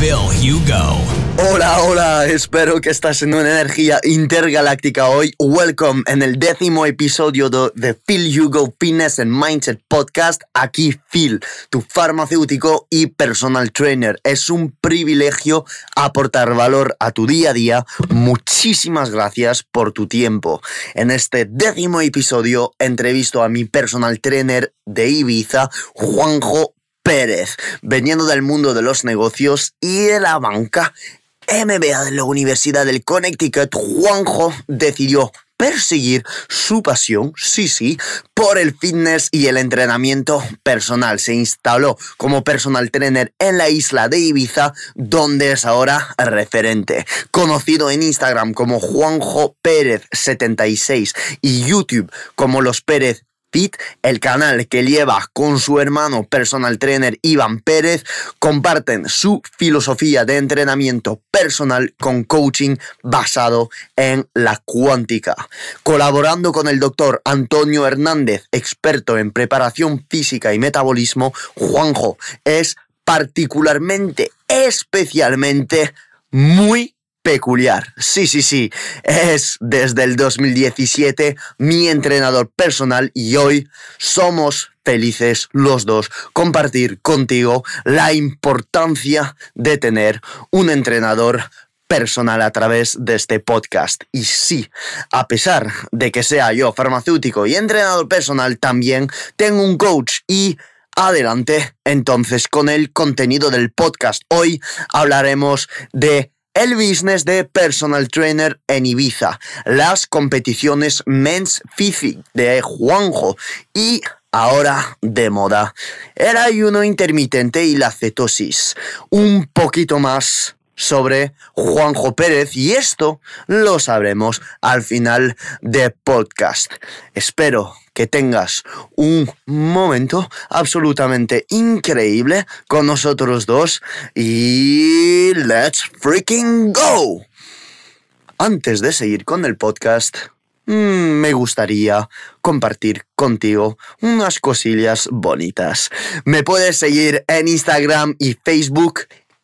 Phil Hugo. Hola, hola, espero que estás en una energía intergaláctica hoy. Welcome en el décimo episodio de Phil Hugo Fitness and Mindset Podcast. Aquí Phil, tu farmacéutico y personal trainer. Es un privilegio aportar valor a tu día a día. Muchísimas gracias por tu tiempo. En este décimo episodio entrevisto a mi personal trainer de Ibiza, Juanjo Pérez, veniendo del mundo de los negocios y de la banca. MBA de la Universidad del Connecticut, Juanjo decidió perseguir su pasión, sí, sí, por el fitness y el entrenamiento personal. Se instaló como personal trainer en la isla de Ibiza, donde es ahora referente. Conocido en Instagram como Juanjo Pérez 76 y YouTube como Los Pérez Fit, el canal que lleva con su hermano personal trainer Iván Pérez, comparten su filosofía de entrenamiento personal con coaching basado en la cuántica. Colaborando con el doctor Antonio Hernández, experto en preparación física y metabolismo, Juanjo es particularmente, especialmente muy peculiar. Sí, sí, sí. Es desde el 2017 mi entrenador personal y hoy somos felices los dos compartir contigo la importancia de tener un entrenador personal a través de este podcast. Y sí, a pesar de que sea yo farmacéutico y entrenador personal, también tengo un coach y adelante entonces con el contenido del podcast. Hoy hablaremos de el business de personal trainer en Ibiza, las competiciones Men's Physique de Juanjo y ahora de moda, el ayuno intermitente y la cetosis. Un poquito más sobre Juanjo Pérez y esto lo sabremos al final de podcast. Espero que tengas un momento absolutamente increíble con nosotros dos y let's freaking go. Antes de seguir con el podcast, mm, me gustaría compartir contigo unas cosillas bonitas. Me puedes seguir en Instagram y Facebook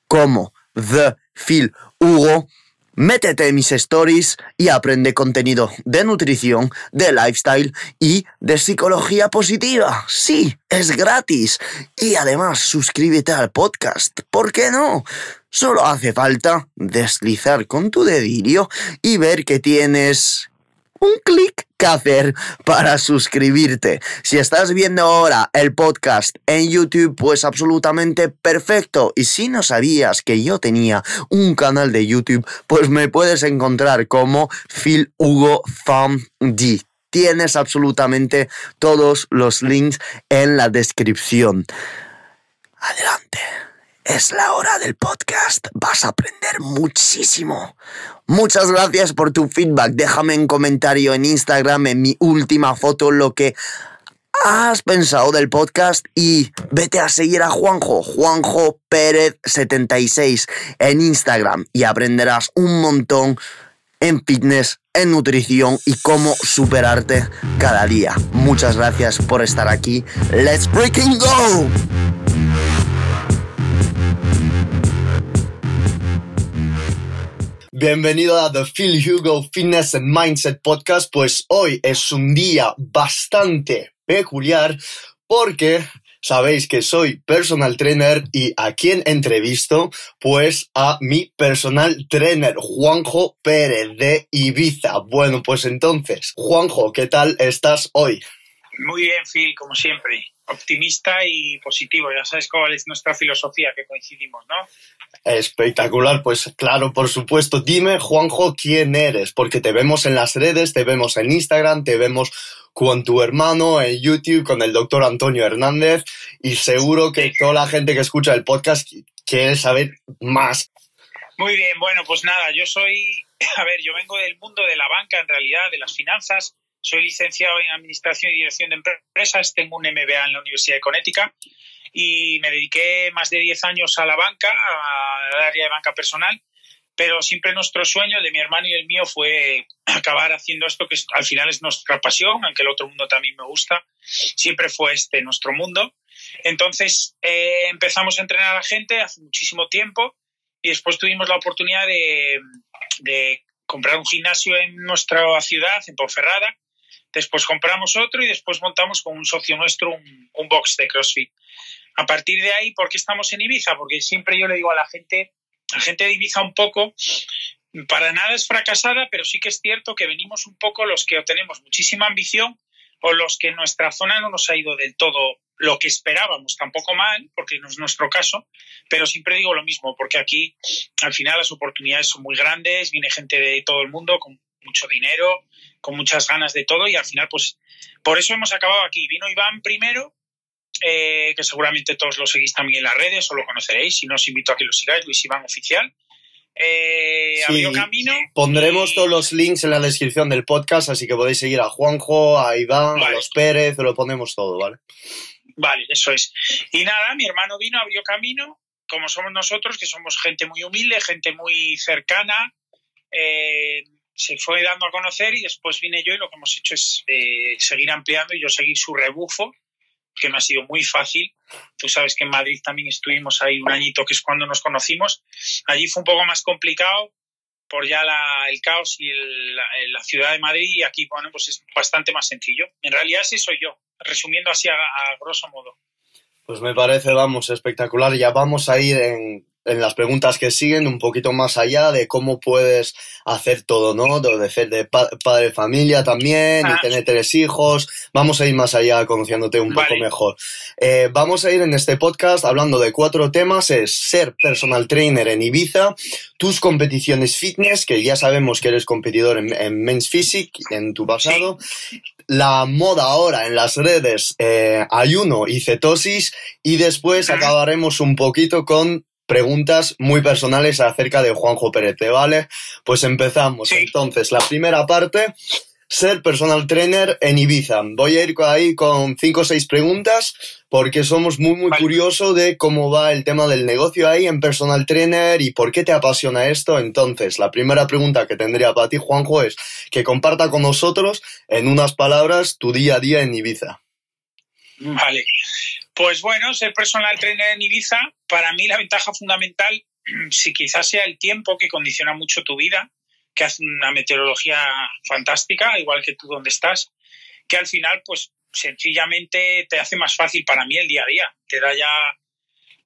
como The Phil Hugo. Métete en mis stories y aprende contenido de nutrición, de lifestyle y de psicología positiva. Sí, es gratis. Y además suscríbete al podcast. ¿Por qué no? Solo hace falta deslizar con tu dedillo y ver que tienes un clic que hacer para suscribirte. Si estás viendo ahora el podcast en YouTube, pues absolutamente perfecto. Y si no sabías que yo tenía un canal de YouTube, pues me puedes encontrar como Phil Hugo D. Tienes absolutamente todos los links en la descripción. Adelante. Es la hora del podcast. Vas a aprender muchísimo. Muchas gracias por tu feedback. Déjame en comentario en Instagram, en mi última foto, lo que has pensado del podcast y vete a seguir a Juanjo, Juanjo Pérez 76 en Instagram y aprenderás un montón en fitness, en nutrición y cómo superarte cada día. Muchas gracias por estar aquí. Let's freaking go. Bienvenido a The Phil Hugo Fitness and Mindset Podcast. Pues hoy es un día bastante peculiar porque sabéis que soy personal trainer y a quien entrevisto, pues a mi personal trainer, Juanjo Pérez de Ibiza. Bueno, pues entonces, Juanjo, ¿qué tal estás hoy? Muy bien, Phil, como siempre. Optimista y positivo. Ya sabes cuál es nuestra filosofía, que coincidimos, ¿no? Espectacular, pues claro, por supuesto. Dime, Juanjo, quién eres, porque te vemos en las redes, te vemos en Instagram, te vemos con tu hermano en YouTube, con el doctor Antonio Hernández, y seguro que toda la gente que escucha el podcast quiere saber más. Muy bien, bueno, pues nada, yo soy, a ver, yo vengo del mundo de la banca, en realidad, de las finanzas. Soy licenciado en Administración y Dirección de Empresas, tengo un MBA en la Universidad de Connecticut y me dediqué más de 10 años a la banca, al área de banca personal, pero siempre nuestro sueño, de mi hermano y el mío, fue acabar haciendo esto que al final es nuestra pasión, aunque el otro mundo también me gusta, siempre fue este nuestro mundo. Entonces eh, empezamos a entrenar a la gente hace muchísimo tiempo y después tuvimos la oportunidad de, de comprar un gimnasio en nuestra ciudad, en Ponferrada. Después compramos otro y después montamos con un socio nuestro un, box de CrossFit. A partir de ahí, ¿por qué estamos en Ibiza? Porque siempre yo le digo a la gente, la gente de Ibiza un poco, para nada es fracasada, pero sí que es cierto que venimos un poco los que tenemos muchísima ambición o los que en nuestra zona no nos ha ido del todo lo que esperábamos, tampoco mal, porque no es nuestro caso, pero siempre digo lo mismo, porque aquí al final las oportunidades son muy grandes, viene gente de todo el mundo con mucho dinero, con muchas ganas de todo y al final pues por eso hemos acabado aquí. Vino Iván primero, eh, que seguramente todos lo seguís también en las redes o lo conoceréis, si no os invito a que lo sigáis, Luis Iván Oficial. Eh, camino. Pondremos todos los links en la descripción del podcast, así que podéis seguir a Juanjo, a Iván, a los Pérez, lo ponemos todo, ¿vale? Vale, eso es. Y nada, mi hermano vino, abrió camino, como somos nosotros, que somos gente muy humilde, gente muy cercana, eh, se fue dando a conocer y después vine yo y lo que hemos hecho es eh, seguir ampliando y yo seguir su rebufo, que me ha sido muy fácil. Tú sabes que en Madrid también estuvimos ahí un añito, que es cuando nos conocimos. Allí fue un poco más complicado por ya el caos y la, ciudad de Madrid y aquí, bueno, pues es bastante más sencillo. En realidad sí soy yo resumiendo así a, grosso modo. Pues me parece, vamos, espectacular. Ya vamos a ir en, en las preguntas que siguen un poquito más allá de cómo puedes hacer todo, ¿no? De ser de padre de familia también y ah. tener tres hijos. Vamos a ir más allá conociéndote un poco mejor. Eh, vamos a ir en este podcast hablando de cuatro temas. Es ser personal trainer en Ibiza, tus competiciones fitness, que ya sabemos que eres competidor en, Men's Physique en tu pasado, la moda ahora en las redes, eh, ayuno y cetosis, y después acabaremos un poquito con preguntas muy personales acerca de Juanjo Pérez, ¿vale? Pues empezamos. Entonces, la primera parte, ser personal trainer en Ibiza. Voy a ir ahí con cinco o seis preguntas porque somos muy, muy curiosos de cómo va el tema del negocio ahí en personal trainer y por qué te apasiona esto. Entonces, la primera pregunta que tendría para ti, Juanjo, es que comparta con nosotros en unas palabras tu día a día en Ibiza. Vale. Pues bueno, ser personal trainer en Ibiza, para mí la ventaja fundamental, si quizás sea el tiempo que condiciona mucho tu vida, que hace una meteorología fantástica, igual que tú donde estás, que al final, pues sencillamente te hace más fácil para mí el día a día. Te da ya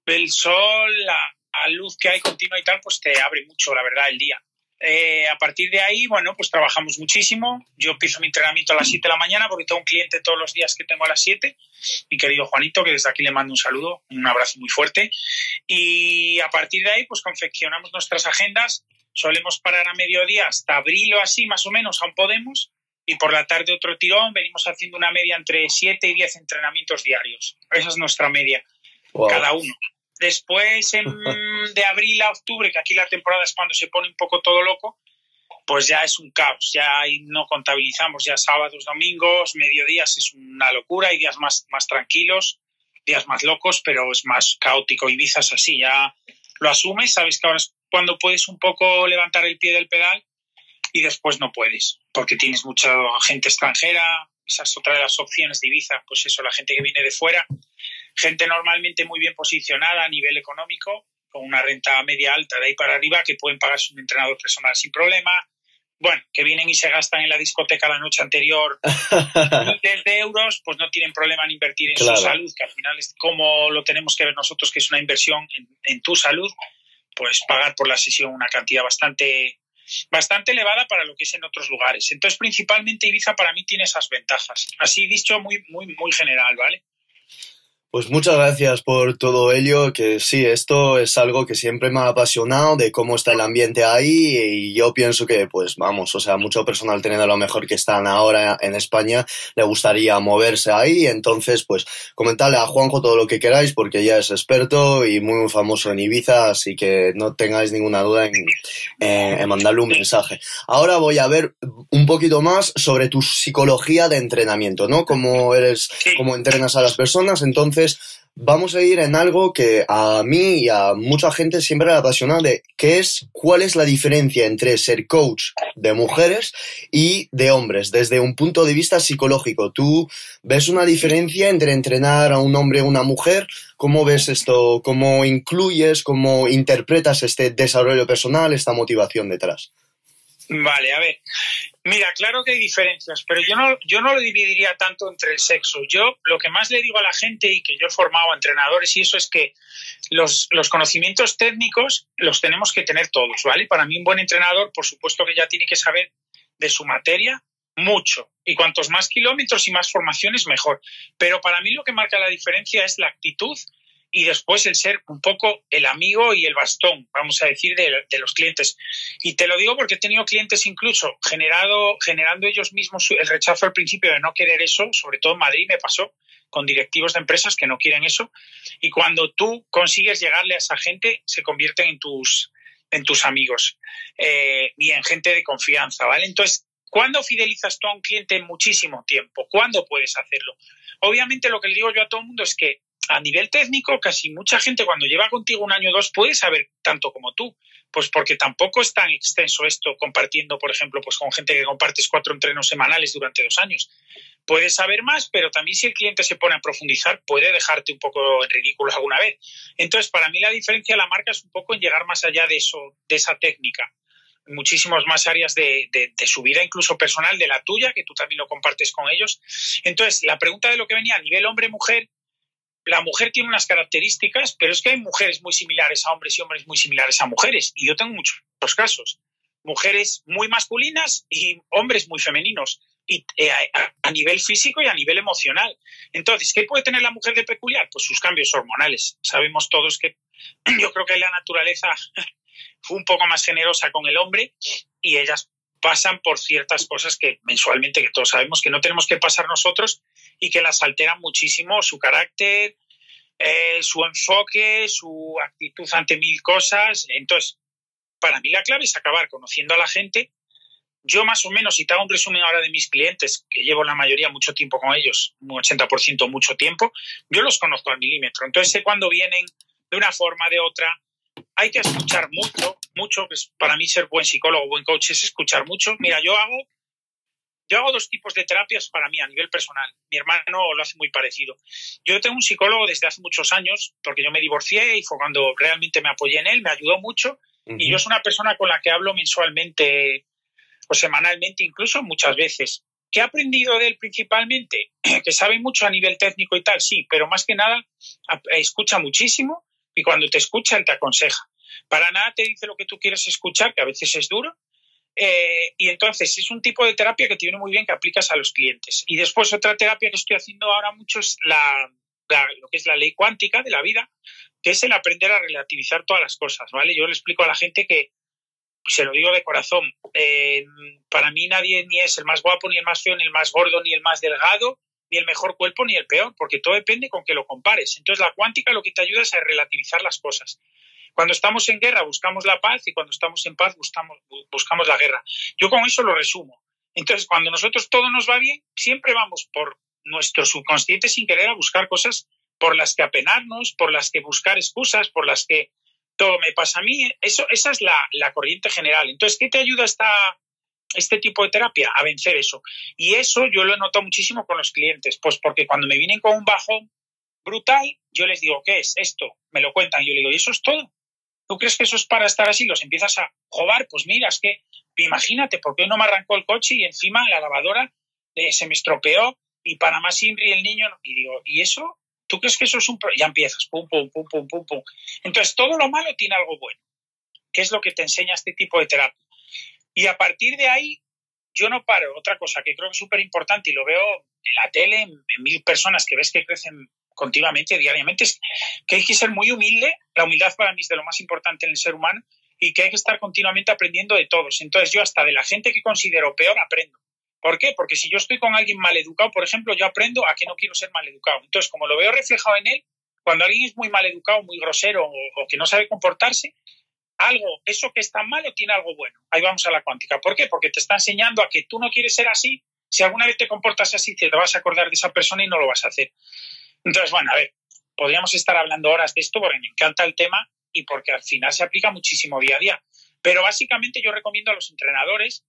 el sol, la, la luz que hay continua y tal, pues te abre mucho, la verdad, el día. Eh, a partir de ahí, bueno, pues trabajamos muchísimo. Yo empiezo mi entrenamiento a las 7 de la mañana porque tengo un cliente todos los días que tengo a las 7. Mi querido Juanito, que desde aquí le mando un saludo, un abrazo muy fuerte. Y a partir de ahí, pues confeccionamos nuestras agendas. Solemos parar a mediodía hasta abril o así, más o menos, aún podemos. Y por la tarde otro tirón, venimos haciendo una media entre 7 y 10 entrenamientos diarios. Esa es nuestra media, cada uno. Después, de abril a octubre, que aquí la temporada es cuando se pone un poco todo loco, pues ya es un caos. Ya no contabilizamos ya sábados, domingos, mediodías es una locura. Hay días más, más tranquilos, días más locos, pero es más caótico. Ibiza es así, ya lo asumes, sabes que ahora es cuando puedes un poco levantar el pie del pedal y después no puedes, porque tienes mucha gente extranjera. Esa es otra de las opciones de Ibiza, pues eso, la gente que viene de fuera gente normalmente muy bien posicionada a nivel económico, con una renta media alta de ahí para arriba, que pueden pagarse un entrenador personal sin problema. Bueno, que vienen y se gastan en la discoteca la noche anterior miles de euros, pues no tienen problema en invertir en su salud, que al final es como lo tenemos que ver nosotros, que es una inversión en, tu salud, pues pagar por la sesión una cantidad bastante bastante elevada para lo que es en otros lugares. Entonces, principalmente Ibiza para mí tiene esas ventajas. Así dicho, muy, muy, muy general, ¿vale? Pues muchas gracias por todo ello, que sí, esto es algo que siempre me ha apasionado de cómo está el ambiente ahí y yo pienso que pues vamos, o sea, mucho personal teniendo lo mejor que están ahora en España le gustaría moverse ahí, entonces pues comentarle a Juanjo todo lo que queráis porque ya es experto y muy famoso en Ibiza, así que no tengáis ninguna duda en, en mandarle un mensaje. Ahora voy a ver un poquito más sobre tu psicología de entrenamiento, ¿no? Cómo eres, cómo entrenas a las personas, entonces vamos a ir en algo que a mí y a mucha gente siempre le apasiona de qué es, cuál es la diferencia entre ser coach de mujeres y de hombres, desde un punto de vista psicológico. ¿Tú ves una diferencia entre entrenar a un hombre o una mujer? ¿Cómo ves esto? ¿Cómo incluyes, cómo interpretas este desarrollo personal, esta motivación detrás? Vale, a ver. Mira, claro que hay diferencias, pero yo no, yo no lo dividiría tanto entre el sexo. Yo lo que más le digo a la gente y que yo he formado a entrenadores y eso es que los, los conocimientos técnicos los tenemos que tener todos, ¿vale? Para mí un buen entrenador, por supuesto que ya tiene que saber de su materia mucho. Y cuantos más kilómetros y más formaciones, mejor. Pero para mí lo que marca la diferencia es la actitud y después el ser un poco el amigo y el bastón, vamos a decir, de, los clientes. Y te lo digo porque he tenido clientes incluso generado, generando ellos mismos el rechazo al principio de no querer eso, sobre todo en Madrid me pasó con directivos de empresas que no quieren eso. Y cuando tú consigues llegarle a esa gente, se convierten en tus, en tus amigos eh, y en gente de confianza, ¿vale? Entonces, ¿cuándo fidelizas tú a un cliente muchísimo tiempo? ¿Cuándo puedes hacerlo? Obviamente lo que le digo yo a todo el mundo es que a nivel técnico, casi mucha gente cuando lleva contigo un año o dos puede saber tanto como tú. Pues porque tampoco es tan extenso esto compartiendo, por ejemplo, pues con gente que compartes cuatro entrenos semanales durante dos años. Puedes saber más, pero también si el cliente se pone a profundizar, puede dejarte un poco en ridículo alguna vez. Entonces, para mí la diferencia de la marca es un poco en llegar más allá de eso, de esa técnica muchísimas más áreas de, de, su vida, incluso personal, de la tuya, que tú también lo compartes con ellos. Entonces, la pregunta de lo que venía a nivel hombre-mujer, la mujer tiene unas características, pero es que hay mujeres muy similares a hombres y hombres muy similares a mujeres. Y yo tengo muchos casos. Mujeres muy masculinas y hombres muy femeninos. Y eh, a, nivel físico y a nivel emocional. Entonces, ¿qué puede tener la mujer de peculiar? Pues sus cambios hormonales. Sabemos todos que yo creo que la naturaleza fue un poco más generosa con el hombre y ellas pasan por ciertas cosas que mensualmente, que todos sabemos que no tenemos que pasar nosotros y que las alteran muchísimo su carácter, eh, su enfoque, su actitud ante mil cosas. Entonces, para mí la clave es acabar conociendo a la gente. Yo más o menos, si te hago un resumen ahora de mis clientes, que llevo la mayoría mucho tiempo con ellos, un 80% mucho tiempo, yo los conozco al milímetro. Entonces sé cuándo vienen de una forma, de otra, hay que escuchar mucho, mucho, pues para mí ser buen psicólogo, buen coach es escuchar mucho. Mira, yo hago, yo hago dos tipos de terapias para mí a nivel personal. Mi hermano lo hace muy parecido. Yo tengo un psicólogo desde hace muchos años, porque yo me divorcié y fue cuando realmente me apoyé en él, me ayudó mucho. Y yo soy una persona con la que hablo mensualmente o semanalmente, incluso muchas veces. ¿Qué he aprendido de él principalmente? Que sabe mucho a nivel técnico y tal, sí, pero más que nada escucha muchísimo y cuando te escucha, él te aconseja. Para nada te dice lo que tú quieres escuchar, que a veces es duro. Eh, y entonces es un tipo de terapia que te viene muy bien que aplicas a los clientes. Y después otra terapia que estoy haciendo ahora mucho es la, lo que es la ley cuántica de la vida, que es el aprender a relativizar todas las cosas, ¿vale? Yo le explico a la gente que, se lo digo de corazón, eh, para mí nadie ni es el más guapo, ni el más feo, ni el más gordo, ni el más delgado, ni el mejor cuerpo ni el peor, porque todo depende con que lo compares. Entonces la cuántica lo que te ayuda es a relativizar las cosas. Cuando estamos en guerra buscamos la paz y cuando estamos en paz buscamos, buscamos la guerra. Yo con eso lo resumo. Entonces cuando nosotros todo nos va bien, siempre vamos por nuestro subconsciente sin querer a buscar cosas por las que apenarnos, por las que buscar excusas, por las que todo me pasa a mí. Eso, esa es la, la corriente general. Entonces, ¿qué te ayuda esta, este tipo de terapia a vencer eso. Y eso yo lo he notado muchísimo con los clientes, pues porque cuando me vienen con un bajón brutal, yo les digo, ¿qué es esto? Me lo cuentan, yo le digo, ¿y eso es todo? ¿Tú crees que eso es para estar así? Los empiezas a joder, pues mira, es que imagínate, porque no me arrancó el coche y encima la lavadora eh, se me estropeó y para más Inri el niño, y digo, ¿y eso? ¿Tú crees que eso es un... Ya empiezas, pum, pum, pum, pum, pum, pum. Entonces, todo lo malo tiene algo bueno. ¿Qué es lo que te enseña este tipo de terapia? Y a partir de ahí, yo no paro. Otra cosa que creo que es súper importante y lo veo en la tele, en, mil personas que ves que crecen continuamente, diariamente, que hay que ser muy humilde. La humildad para mí es de lo más importante en el ser humano y que hay que estar continuamente aprendiendo de todos. Entonces yo hasta de la gente que considero peor aprendo. ¿Por qué? Porque si yo estoy con alguien mal educado, por ejemplo, yo aprendo a que no quiero ser mal educado. Entonces, como lo veo reflejado en él, cuando alguien es muy mal educado, muy grosero o, que no sabe comportarse, algo, eso que está malo tiene algo bueno. Ahí vamos a la cuántica. ¿Por qué? Porque te está enseñando a que tú no quieres ser así. Si alguna vez te comportas así, te vas a acordar de esa persona y no lo vas a hacer. Entonces, bueno, a ver, podríamos estar hablando horas de esto porque me encanta el tema y porque al final se aplica muchísimo día a día. Pero básicamente yo recomiendo a los entrenadores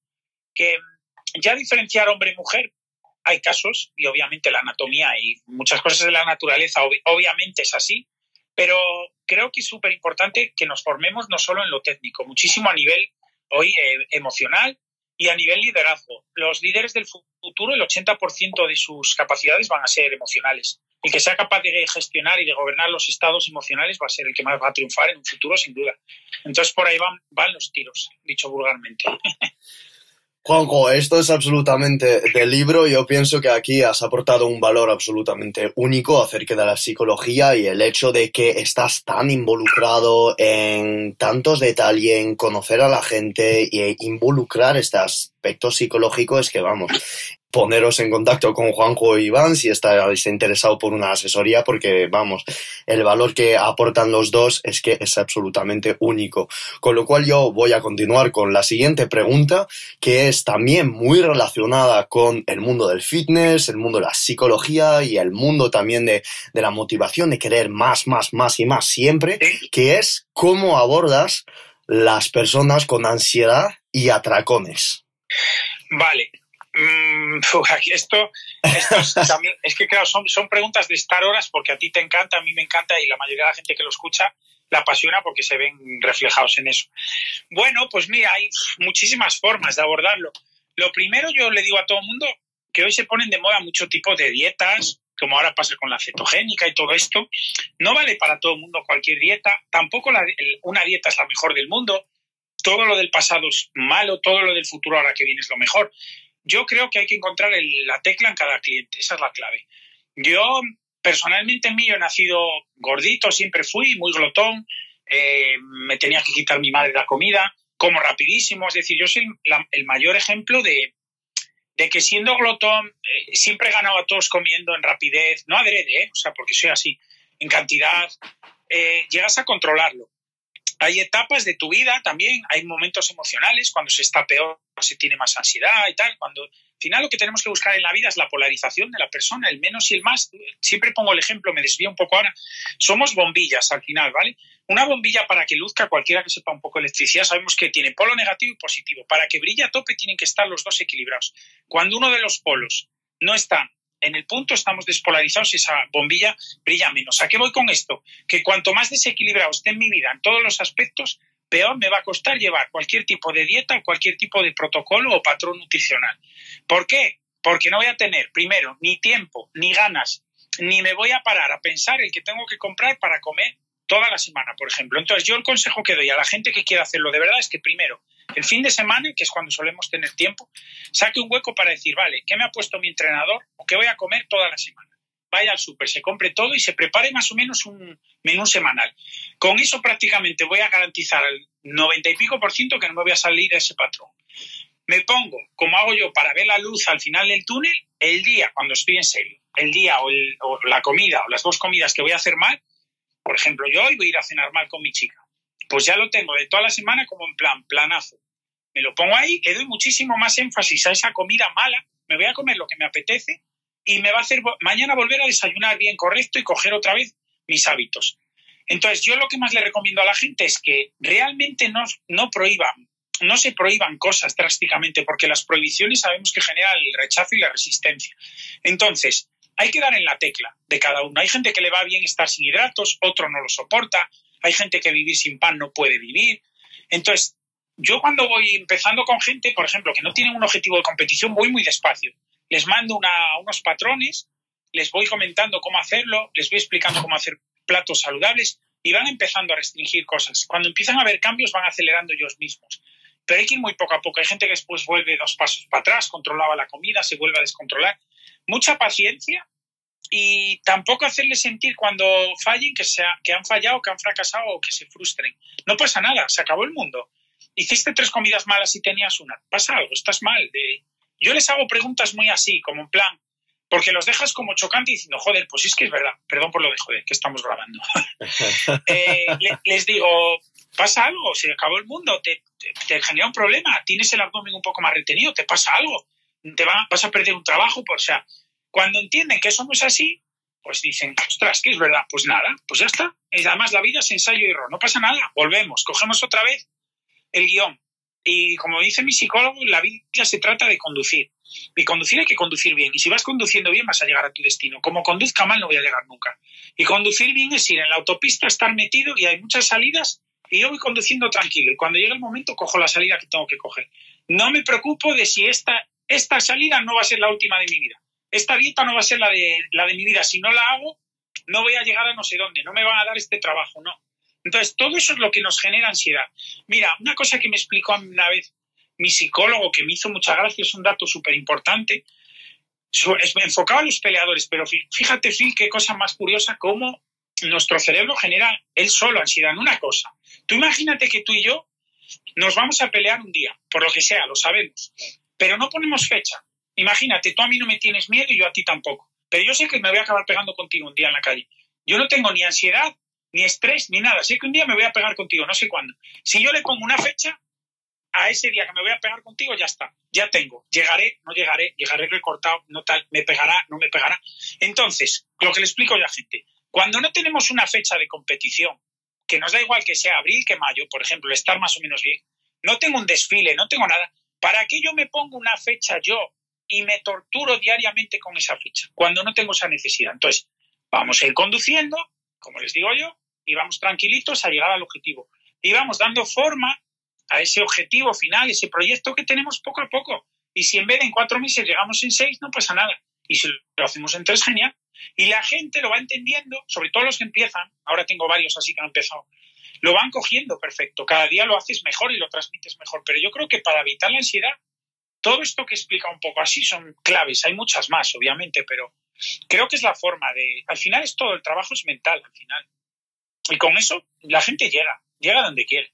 que ya diferenciar hombre y mujer, hay casos, y obviamente la anatomía y muchas cosas de la naturaleza obviamente es así, pero creo que es súper importante que nos formemos no solo en lo técnico, muchísimo a nivel hoy eh, emocional y a nivel liderazgo. Los líderes del futuro, el 80% de sus capacidades van a ser emocionales. El que sea capaz de gestionar y de gobernar los estados emocionales va a ser el que más va a triunfar en un futuro, sin duda. Entonces, por ahí van, van los tiros, dicho vulgarmente. Juanjo, esto es absolutamente del libro. Yo pienso que aquí has aportado un valor absolutamente único acerca de la psicología y el hecho de que estás tan involucrado en tantos detalles, en conocer a la gente e involucrar este aspecto psicológico es que, vamos, poneros en contacto con Juanjo y Iván si estáis interesado por una asesoría porque vamos, el valor que aportan los dos es que es absolutamente único. Con lo cual yo voy a continuar con la siguiente pregunta que es también muy relacionada con el mundo del fitness, el mundo de la psicología y el mundo también de, de la motivación de querer más, más, más y más siempre, que es cómo abordas las personas con ansiedad y atracones. Vale, Mm, esto, es que claro, son, son preguntas de estar horas porque a ti te encanta, a mí me encanta y la mayoría de la gente que lo escucha la apasiona porque se ven reflejados en eso. Bueno, pues mira, hay muchísimas formas de abordarlo. Lo primero yo le digo a todo el mundo que hoy se ponen de moda mucho tipo de dietas, como ahora pasa con la cetogénica y todo esto. No vale para todo el mundo cualquier dieta, tampoco una dieta es la mejor del mundo. Todo lo del pasado es malo, todo lo del futuro ahora que viene es lo mejor. Yo creo que hay que encontrar la tecla en cada cliente, esa es la clave. Yo, personalmente, en mí, he nacido gordito, siempre fui muy glotón, eh, me tenía que quitar mi madre la comida, como rapidísimo, es decir, yo soy el mayor ejemplo de, que siendo glotón eh, siempre he ganado a todos comiendo en rapidez, no adrede, ¿eh? o sea, porque soy así, en cantidad, llegas a controlarlo hay etapas de tu vida también, hay momentos emocionales, cuando se está peor se tiene más ansiedad y tal, cuando al final lo que tenemos que buscar en la vida es la polarización de la persona, el menos y el más. Siempre pongo el ejemplo, me desvío un poco ahora, somos bombillas al final, ¿vale? Una bombilla para que luzca cualquiera que sepa un poco electricidad, sabemos que tiene polo negativo y positivo. Para que brille a tope tienen que estar los dos equilibrados. Cuando uno de los polos no está en el punto estamos despolarizados y esa bombilla brilla menos. ¿A qué voy con esto? Que cuanto más desequilibrado esté en mi vida en todos los aspectos, peor me va a costar llevar cualquier tipo de dieta o cualquier tipo de protocolo o patrón nutricional. ¿Por qué? Porque no voy a tener, primero, ni tiempo, ni ganas, ni me voy a parar a pensar el que tengo que comprar para comer toda la semana, por ejemplo. Entonces, yo el consejo que doy a la gente que quiera hacerlo de verdad es que primero, el fin de semana, que es cuando solemos tener tiempo, saque un hueco para decir, vale, ¿qué me ha puesto mi entrenador o qué voy a comer toda la semana? Vaya al súper, se compre todo y se prepare más o menos un menú semanal. Con eso prácticamente voy a garantizar al 90 y pico por ciento que no me voy a salir de ese patrón. Me pongo, como hago yo, para ver la luz al final del túnel, el día, cuando estoy en serio, el día o, o la comida o las dos comidas que voy a hacer mal, por ejemplo, yo hoy voy a ir a cenar mal con mi chica. Pues ya lo tengo de toda la semana como en plan, planazo. Me lo pongo ahí, le doy muchísimo más énfasis a esa comida mala, me voy a comer lo que me apetece y me va a hacer mañana volver a desayunar bien correcto y coger otra vez mis hábitos. Entonces, yo lo que más le recomiendo a la gente es que realmente no, no prohíban, no se prohíban cosas drásticamente, porque las prohibiciones sabemos que generan el rechazo y la resistencia. Entonces, hay que dar en la tecla de cada uno. Hay gente que le va bien estar sin hidratos, otro no lo soporta, hay gente que vivir sin pan no puede vivir. Entonces, yo cuando voy empezando con gente, por ejemplo, que no tienen un objetivo de competición, voy muy despacio. Les mando unos patrones, les voy comentando cómo hacerlo, les voy explicando cómo hacer platos saludables y van empezando a restringir cosas. Cuando empiezan a haber cambios, van acelerando ellos mismos. Pero hay que muy poco a poco. Hay gente que después vuelve dos pasos para atrás, controlaba la comida, se vuelve a descontrolar. Mucha paciencia y tampoco hacerles sentir cuando fallen que, sea, que han fallado, que han fracasado o que se frustren. No pasa nada, se acabó el mundo. Hiciste tres comidas malas y tenías una. Pasa algo, estás mal. De... Yo les hago preguntas muy así, como en plan, porque los dejas como chocante diciendo, joder, pues es que es verdad, perdón por lo de joder, que estamos grabando. Eh, les digo, pasa algo, se acabó el mundo, te, te, genera un problema, tienes el abdomen un poco más retenido, te pasa algo, te vas a perder un trabajo, pues, o sea, cuando entienden que es así, pues dicen, ostras, que es verdad, pues nada, pues ya está. Además la vida es ensayo y error, no pasa nada, volvemos, cogemos otra vez el guion. Y como dice mi psicólogo, la vida se trata de conducir. Y conducir hay que conducir bien. Y si vas conduciendo bien, vas a llegar a tu destino. Como conduzca mal, no voy a llegar nunca. Y conducir bien es ir en la autopista, estar metido y hay muchas salidas y yo voy conduciendo tranquilo. Y cuando llega el momento, cojo la salida que tengo que coger. No me preocupo de si esta, esta salida no va a ser la última de mi vida. Esta dieta no va a ser la de, la de mi vida. Si no la hago, no voy a llegar a no sé dónde. No me van a dar este trabajo, no. Entonces, todo eso es lo que nos genera ansiedad. Mira, una cosa que me explicó una vez mi psicólogo, que me hizo mucha gracia, es un dato súper importante, enfocado a los peleadores, pero fíjate, Phil, qué cosa más curiosa, cómo nuestro cerebro genera él solo ansiedad en una cosa. Tú imagínate que tú y yo nos vamos a pelear un día, por lo que sea, lo sabemos, pero no ponemos fecha. Imagínate, tú a mí no me tienes miedo y yo a ti tampoco, pero yo sé que me voy a acabar pegando contigo un día en la calle. Yo no tengo ni ansiedad, ni estrés, ni nada. Sé que un día me voy a pegar contigo, no sé cuándo. Si yo le pongo una fecha, a ese día que me voy a pegar contigo, ya está. Ya tengo. Llegaré, no llegaré, llegaré recortado, no tal, me pegará, no me pegará. Entonces, lo que le explico a la gente, cuando no tenemos una fecha de competición, que nos da igual que sea abril que mayo, por ejemplo, estar más o menos bien, no tengo un desfile, no tengo nada, ¿para qué yo me pongo una fecha yo y me torturo diariamente con esa fecha cuando no tengo esa necesidad? Entonces, vamos a ir conduciendo, como les digo yo, y vamos tranquilitos a llegar al objetivo. Y vamos dando forma a ese objetivo final, ese proyecto que tenemos poco a poco. Y si en vez de en cuatro meses llegamos en seis, no pasa nada. Y si lo hacemos en tres, genial. Y la gente lo va entendiendo, sobre todo los que empiezan, ahora tengo varios así que han empezado, lo van cogiendo perfecto. Cada día lo haces mejor y lo transmites mejor. Pero yo creo que para evitar la ansiedad, todo esto que explica un poco así son claves. Hay muchas más, obviamente, pero creo que es la forma de... Al final es todo, el trabajo es mental, al final. Y con eso la gente llega, llega donde quiere.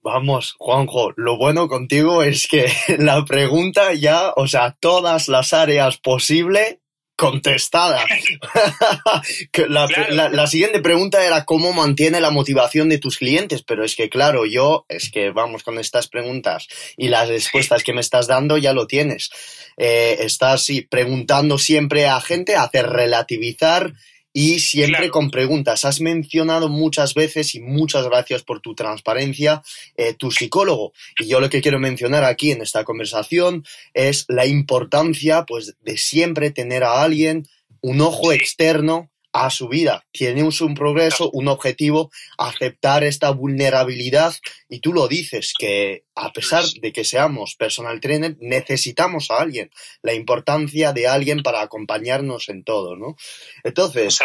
Vamos, Juanjo, lo bueno contigo es que la pregunta ya, o sea, todas las áreas posibles contestadas. la, la, siguiente pregunta era cómo mantiene la motivación de tus clientes, pero es que claro, yo, es que vamos con estas preguntas y las respuestas que me estás dando ya lo tienes. Eh, estás preguntando siempre a gente, hacer relativizar y siempre con preguntas. Has mencionado muchas veces y muchas gracias por tu transparencia, eh, tu psicólogo. Y yo lo que quiero mencionar aquí en esta conversación es la importancia pues, de siempre tener a alguien, un ojo externo a su vida. Tienes un progreso, un objetivo, aceptar esta vulnerabilidad y tú lo dices, que a pesar de que seamos personal trainer, necesitamos a alguien, la importancia de alguien para acompañarnos en todo, ¿no? Entonces,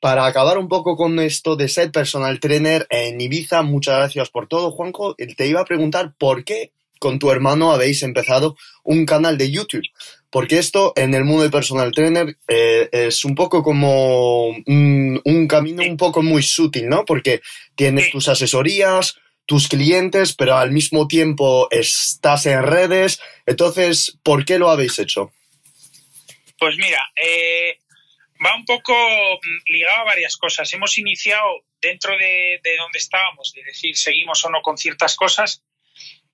para acabar un poco con esto de ser personal trainer en Ibiza, muchas gracias por todo, Juanjo. Te iba a preguntar por qué con tu hermano habéis empezado un canal de YouTube. Porque esto en el mundo de personal trainer eh, es un poco como un, camino un poco muy sutil, ¿no? Porque tienes tus asesorías, tus clientes, pero al mismo tiempo estás en redes. Entonces, ¿por qué lo habéis hecho? Pues mira, eh, va un poco ligado a varias cosas. Hemos iniciado dentro de, de donde estábamos, de decir, seguimos o no con ciertas cosas,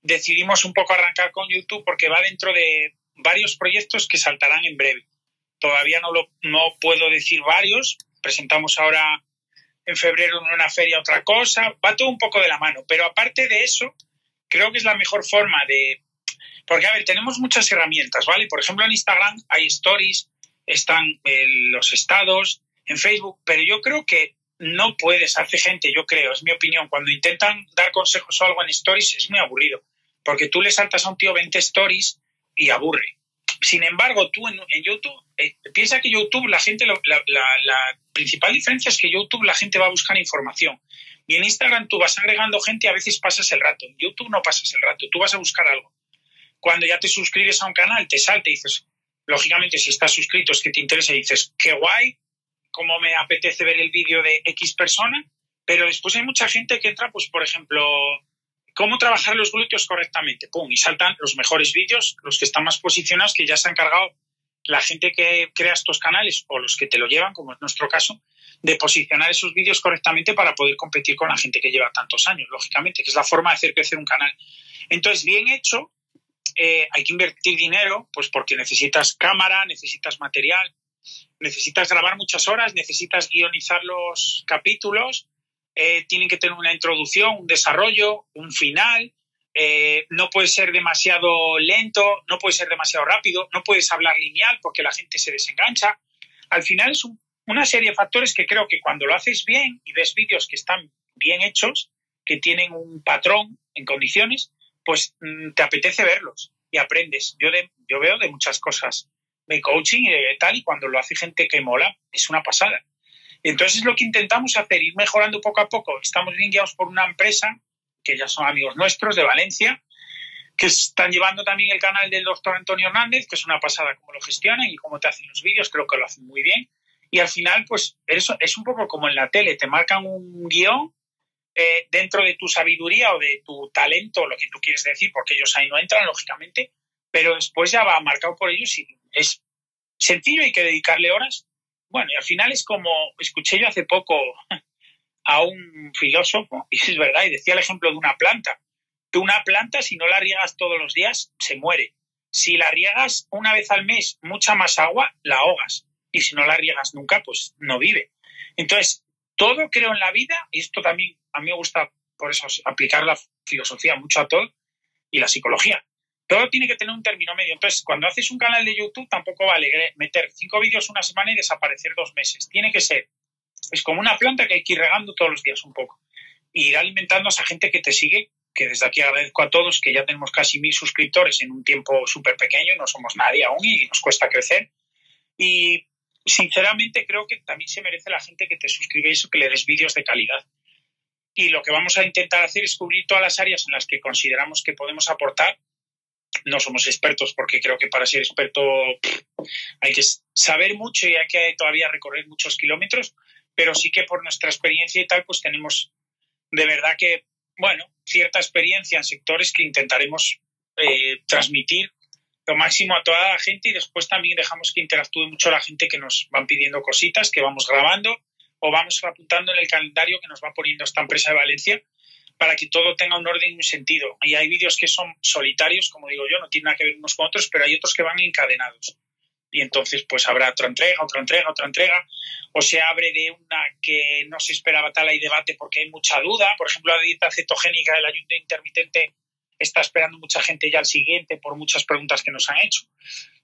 decidimos un poco arrancar con YouTube porque va dentro de varios proyectos que saltarán en breve. Todavía no, lo, no puedo decir varios. Presentamos ahora en febrero en una feria otra cosa. Va todo un poco de la mano. Pero aparte de eso, creo que es la mejor forma de... Porque, a ver, tenemos muchas herramientas, ¿vale? Por ejemplo, en Instagram hay stories, están eh, los estados, en Facebook, pero yo creo que no puedes, hace gente, yo creo, es mi opinión, cuando intentan dar consejos o algo en stories es muy aburrido porque tú le saltas a un tío 20 stories y aburre. Sin embargo, tú en, YouTube, eh, piensa que YouTube, la gente, la, principal diferencia es que YouTube la gente va a buscar información. Y en Instagram tú vas agregando gente y a veces pasas el rato. En YouTube no pasas el rato, tú vas a buscar algo. Cuando ya te suscribes a un canal, te salta y dices, lógicamente, si estás suscrito es que te interesa y dices, qué guay, cómo me apetece ver el vídeo de X persona, pero después hay mucha gente que entra, pues, por ejemplo, cómo trabajar los glúteos correctamente, pum, y saltan los mejores vídeos, los que están más posicionados, que ya se han cargado la gente que crea estos canales o los que te lo llevan, como es nuestro caso, de posicionar esos vídeos correctamente para poder competir con la gente que lleva tantos años, lógicamente, que es la forma de hacer crecer un canal. Entonces, bien hecho, eh, hay que invertir dinero, pues porque necesitas cámara, necesitas material, necesitas grabar muchas horas, necesitas guionizar los capítulos, eh, tienen que tener una introducción, un desarrollo, un final, eh, no puede ser demasiado lento, no puede ser demasiado rápido, no puedes hablar lineal porque la gente se desengancha. Al final es una serie de factores que creo que cuando lo haces bien y ves vídeos que están bien hechos, que tienen un patrón en condiciones, pues mm, te apetece verlos y aprendes. Yo, veo de muchas cosas de coaching y de tal, y cuando lo hace gente que mola, es una pasada. Entonces es lo que intentamos hacer, ir mejorando poco a poco. Estamos bien guiados por una empresa, que ya son amigos nuestros de Valencia, que están llevando también el canal del doctor Antonio Hernández, que es una pasada cómo lo gestionan y cómo te hacen los vídeos, creo que lo hacen muy bien. Y al final, pues eso es un poco como en la tele, te marcan un guion eh, dentro de tu sabiduría o de tu talento, lo que tú quieres decir, porque ellos ahí no entran, lógicamente, pero después ya va marcado por ellos y es sencillo, hay que dedicarle horas. Bueno, y al final es como, escuché yo hace poco a un filósofo, y es verdad, y decía el ejemplo de una planta. Que una planta, si no la riegas todos los días, se muere. Si la riegas una vez al mes, mucha más agua, la ahogas. Y si no la riegas nunca, pues no vive. Entonces, todo creo en la vida, y esto también a mí me gusta por eso aplicar la filosofía mucho a todo y la psicología. Todo tiene que tener un término medio. Entonces, cuando haces un canal de YouTube, tampoco vale meter cinco vídeos una semana y desaparecer dos meses. Tiene que ser, es como una planta que hay que ir regando todos los días un poco. Y ir alimentando a esa gente que te sigue, que desde aquí agradezco a todos, que ya tenemos casi mil suscriptores en un tiempo súper pequeño, no somos nadie aún y nos cuesta crecer. Y sinceramente creo que también se merece la gente que te suscribe eso, que le des vídeos de calidad y lo que vamos a intentar hacer es cubrir todas las áreas en las que consideramos que podemos aportar. No somos expertos porque creo que para ser experto hay que saber mucho y hay que todavía recorrer muchos kilómetros, pero sí que por nuestra experiencia y tal, pues tenemos de verdad que, bueno, cierta experiencia en sectores que intentaremos eh, transmitir lo máximo a toda la gente y después también dejamos que interactúe mucho la gente que nos van pidiendo cositas, que vamos grabando o vamos apuntando en el calendario que nos va poniendo esta empresa de Valencia para que todo tenga un orden y un sentido. Y hay vídeos que son solitarios, como digo yo, no tienen nada que ver unos con otros, pero hay otros que van encadenados. Y entonces, pues habrá otra entrega, otra entrega, otra entrega, o se abre de una que no se esperaba tal, hay debate porque hay mucha duda. Por ejemplo, la dieta cetogénica del ayuno intermitente está esperando mucha gente ya al siguiente por muchas preguntas que nos han hecho.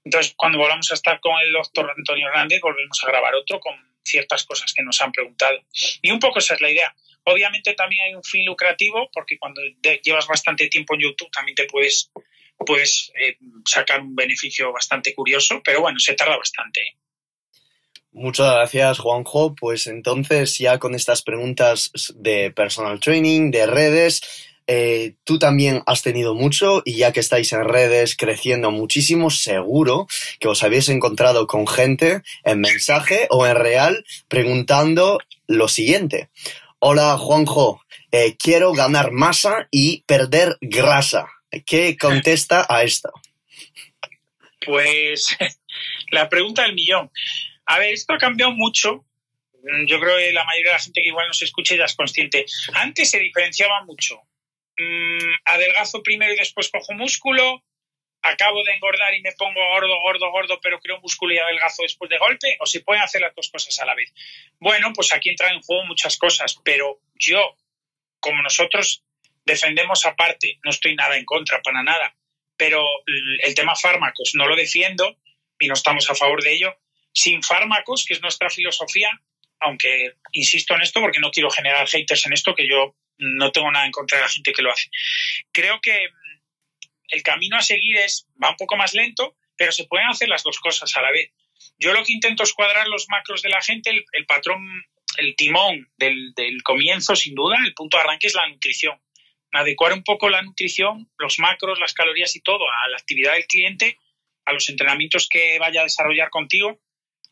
Entonces, cuando volvamos a estar con el doctor Antonio Hernández, volvemos a grabar otro con ciertas cosas que nos han preguntado. Y un poco esa es la idea. Obviamente también hay un fin lucrativo porque cuando llevas bastante tiempo en YouTube también te puedes, puedes eh, sacar un beneficio bastante curioso, pero bueno, se tarda bastante. ¿eh? Muchas gracias, Juanjo. Pues entonces, ya con estas preguntas de personal training, de redes, eh, tú también has tenido mucho y ya que estáis en redes creciendo muchísimo, seguro que os habéis encontrado con gente en mensaje o en real preguntando lo siguiente. Hola Juanjo, eh, quiero ganar masa y perder grasa. ¿Qué contesta a esto? Pues la pregunta del millón. A ver, esto ha cambiado mucho. Yo creo que la mayoría de la gente que igual nos escucha ya es consciente. Antes se diferenciaba mucho Mm, adelgazo primero y después cojo músculo, acabo de engordar y me pongo gordo, gordo, gordo, pero creo músculo y adelgazo después de golpe, o se pueden hacer las dos cosas a la vez. Bueno, pues aquí entran en juego muchas cosas, pero yo, como nosotros defendemos aparte, no estoy nada en contra, para nada, pero el tema fármacos no lo defiendo y no estamos a favor de ello. Sin fármacos, que es nuestra filosofía, aunque insisto en esto porque no quiero generar haters en esto, que yo no tengo nada en contra de la gente que lo hace. Creo que el camino a seguir es, va un poco más lento, pero se pueden hacer las dos cosas a la vez. Yo lo que intento es cuadrar los macros de la gente, el, patrón, el timón del, comienzo, sin duda, el punto de arranque es la nutrición. Adecuar un poco la nutrición, los macros, las calorías y todo a la actividad del cliente a los entrenamientos que vaya a desarrollar contigo,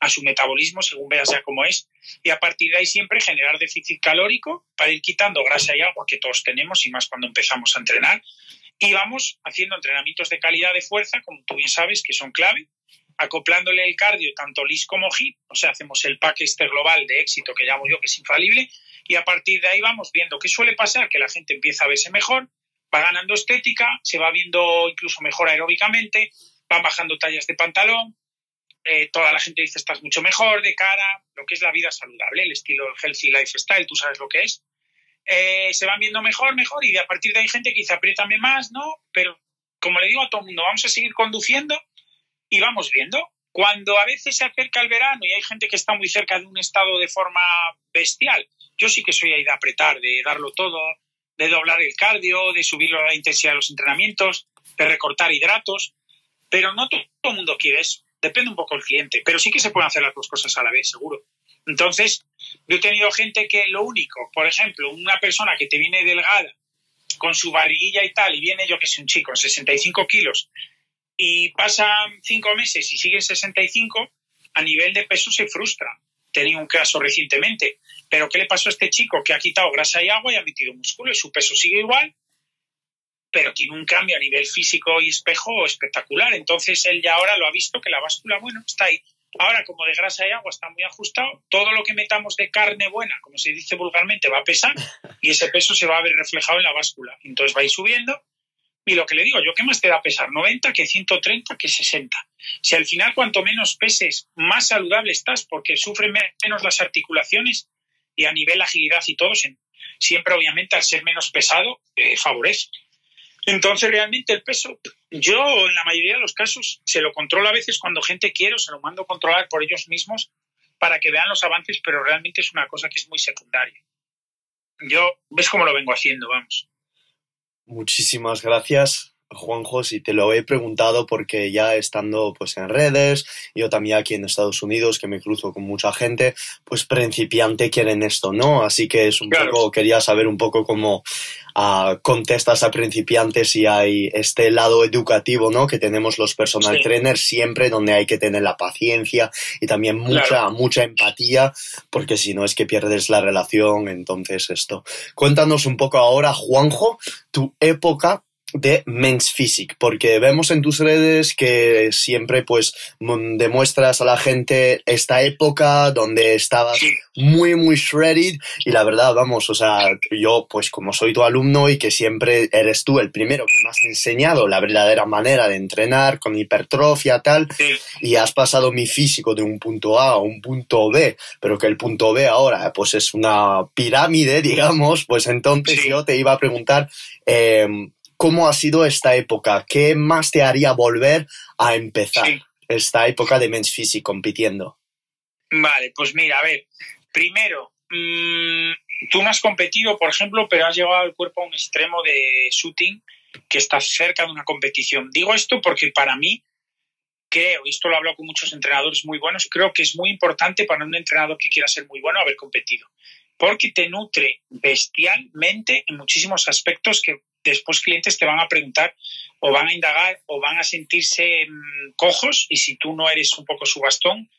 a su metabolismo, según veas ya cómo es, y a partir de ahí siempre generar déficit calórico para ir quitando grasa y agua que todos tenemos, y más cuando empezamos a entrenar. Y vamos haciendo entrenamientos de calidad de fuerza, como tú bien sabes, que son clave, acoplándole el cardio tanto LIS como HIIT, o sea, hacemos el pack este global de éxito que llamo yo, que es infalible, y a partir de ahí vamos viendo qué suele pasar, que la gente empieza a verse mejor, va ganando estética, se va viendo incluso mejor aeróbicamente, van bajando tallas de pantalón, eh, toda la gente dice estás mucho mejor de cara, lo que es la vida saludable, el estilo healthy lifestyle, tú sabes lo que es. Eh, se van viendo mejor, mejor, y a partir de ahí gente que dice apriétame más, ¿no? Pero como le digo a todo el mundo, vamos a seguir conduciendo y vamos viendo. Cuando a veces se acerca el verano y hay gente que está muy cerca de un estado de forma bestial, yo sí que soy ahí de apretar, de darlo todo, de doblar el cardio, de subir la intensidad de los entrenamientos, de recortar hidratos, pero no todo el mundo quiere eso. Depende un poco del cliente, pero sí que se pueden hacer las dos cosas a la vez, seguro. Entonces, yo he tenido gente que lo único, por ejemplo, una persona que te viene delgada, con su barriguilla y tal, y viene yo que sé, un chico, 65 kilos, y pasan cinco meses y sigue en 65, a nivel de peso se frustra. Tenía un caso recientemente. Pero ¿qué le pasó a este chico que ha quitado grasa y agua y ha metido músculo y su peso sigue igual? pero tiene un cambio a nivel físico y espejo espectacular. Entonces él ya ahora lo ha visto que la báscula, bueno, está ahí. Ahora, como de grasa y agua está muy ajustado, todo lo que metamos de carne buena, como se dice vulgarmente, va a pesar y ese peso se va a ver reflejado en la báscula. Entonces va a ir subiendo. Y lo que le digo, yo, ¿qué más te da a pesar? 90, que 130, que 60. Si al final cuanto menos peses, más saludable estás porque sufren menos las articulaciones y a nivel agilidad y todo, siempre obviamente al ser menos pesado eh, favorece. Entonces, realmente el peso, yo en la mayoría de los casos se lo controlo a veces cuando gente quiere, se lo mando a controlar por ellos mismos para que vean los avances, pero realmente es una cosa que es muy secundaria. Yo, ves cómo lo vengo haciendo, vamos. Muchísimas gracias. Juanjo, si te lo he preguntado porque ya estando pues en redes, yo también aquí en Estados Unidos, que me cruzo con mucha gente, pues principiante quieren esto, ¿no? Así que es un poco, quería saber un poco cómo uh, contestas a principiantes si hay este lado educativo, ¿no? Que tenemos los personal trainers siempre, donde hay que tener la paciencia y también mucha, mucha empatía, porque si no es que pierdes la relación, entonces esto. Cuéntanos un poco ahora, Juanjo, tu época de Men's Physique, porque vemos en tus redes que siempre pues demuestras a la gente esta época donde estabas muy muy shredded y la verdad vamos, o sea, yo pues como soy tu alumno y que siempre eres tú el primero que me has enseñado la verdadera manera de entrenar con hipertrofia tal y has pasado mi físico de un punto A a un punto B, pero que el punto B ahora pues es una pirámide digamos, pues entonces yo te iba a preguntar eh, ¿Cómo ha sido esta época? ¿Qué más te haría volver a empezar esta época de Men's Physique compitiendo? Vale, pues mira, a ver, primero, mm, tú no has competido, por ejemplo, pero has llevado el cuerpo a un extremo de shooting que está cerca de una competición. Digo esto porque para mí, creo, y esto lo hablo con muchos entrenadores muy buenos, creo que es muy importante para un entrenador que quiera ser muy bueno haber competido, porque te nutre bestialmente en muchísimos aspectos que después clientes te van a preguntar o van a indagar o van a sentirse mm, cojos y si tú no eres un poco su bastón,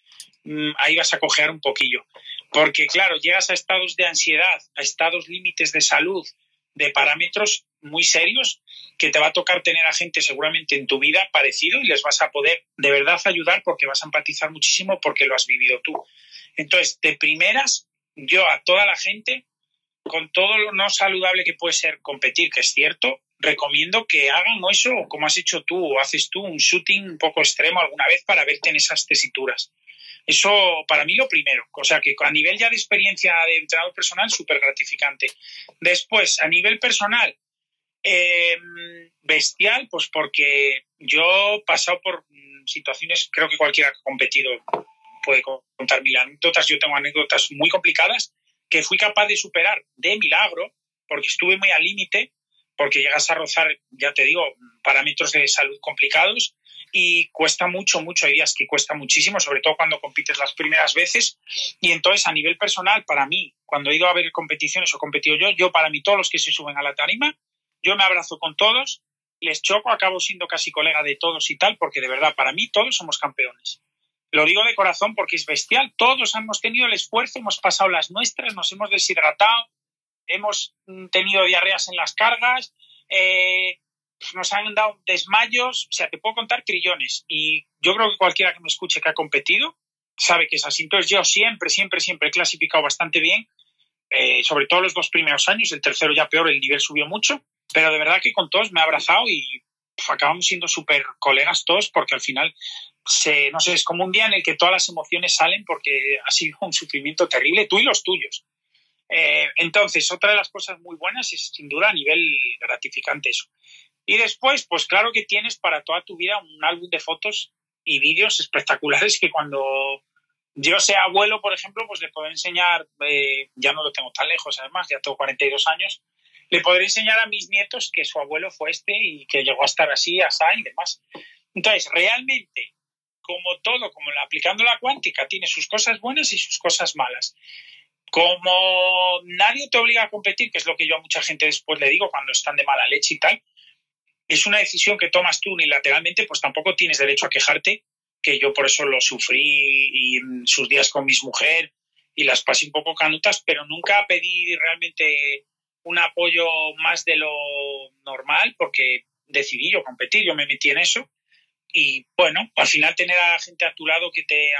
mm, ahí vas a cojear un poquillo. Porque claro, llegas a estados de ansiedad, a estados límites de salud, de parámetros muy serios que te va a tocar tener a gente seguramente en tu vida parecido y les vas a poder de verdad ayudar porque vas a empatizar muchísimo porque lo has vivido tú. Entonces, de primeras, yo a toda la gente con todo lo no saludable que puede ser competir, que es cierto, recomiendo que hagan eso como has hecho tú o haces tú, un shooting un poco extremo alguna vez para verte en esas tesituras. Eso para mí lo primero. O sea que a nivel ya de experiencia de entrenador personal, súper gratificante. Después, a nivel personal, em, bestial, pues porque yo he pasado por situaciones, creo que cualquiera que ha competido puede contar mil anécdotas. Yo tengo anécdotas muy complicadas que fui capaz de superar de milagro, porque estuve muy al límite, porque llegas a rozar, ya te digo, parámetros de salud complicados y cuesta mucho, mucho, hay días que cuesta muchísimo, sobre todo cuando compites las primeras veces. Y entonces, a nivel personal, para mí, cuando he ido a ver competiciones o competido yo, yo para mí, todos los que se suben a la tarima, yo me abrazo con todos les choco, acabo siendo casi colega de todos y tal, porque de verdad, para mí todos somos campeones. Lo digo de corazón porque es bestial. Todos hemos tenido el esfuerzo, hemos pasado las nuestras, nos hemos deshidratado, hemos mm, tenido diarreas en las cargas, eh, nos han dado desmayos, o sea, te puedo contar trillones. Y yo creo que cualquiera que me escuche que ha competido sabe que es así. Entonces yo siempre, siempre, siempre he clasificado bastante bien, eh, sobre todo los dos primeros años, el tercero ya peor, el nivel subió mucho, pero de verdad que con todos me he abrazado y acabamos siendo súper colegas todos porque al final se, no sé, es como un día en el que todas las emociones salen porque ha sido un sufrimiento terrible, tú y los tuyos. Eh, entonces, otra de las cosas muy buenas es sin duda a nivel gratificante eso. Y después, pues claro que tienes para toda tu vida un álbum de fotos y vídeos espectaculares que cuando yo sea abuelo, por ejemplo, pues le puedo enseñar, eh, ya no lo tengo tan lejos además, ya tengo 42 años, le podré enseñar a mis nietos que su abuelo fue este y que llegó a estar así, así y demás. Entonces, realmente, como todo, como aplicando la cuántica, tiene sus cosas buenas y sus cosas malas. Como nadie te obliga a competir, que es lo que yo a mucha gente después le digo cuando están de mala leche y tal, es una decisión que tomas tú unilateralmente, pues tampoco tienes derecho a quejarte, que yo por eso lo sufrí y en sus días con mis mujer y las pasé un poco canutas, pero nunca pedí realmente un apoyo más de lo normal porque decidí yo competir, yo me metí en eso y bueno, al final tener a la gente a tu lado que te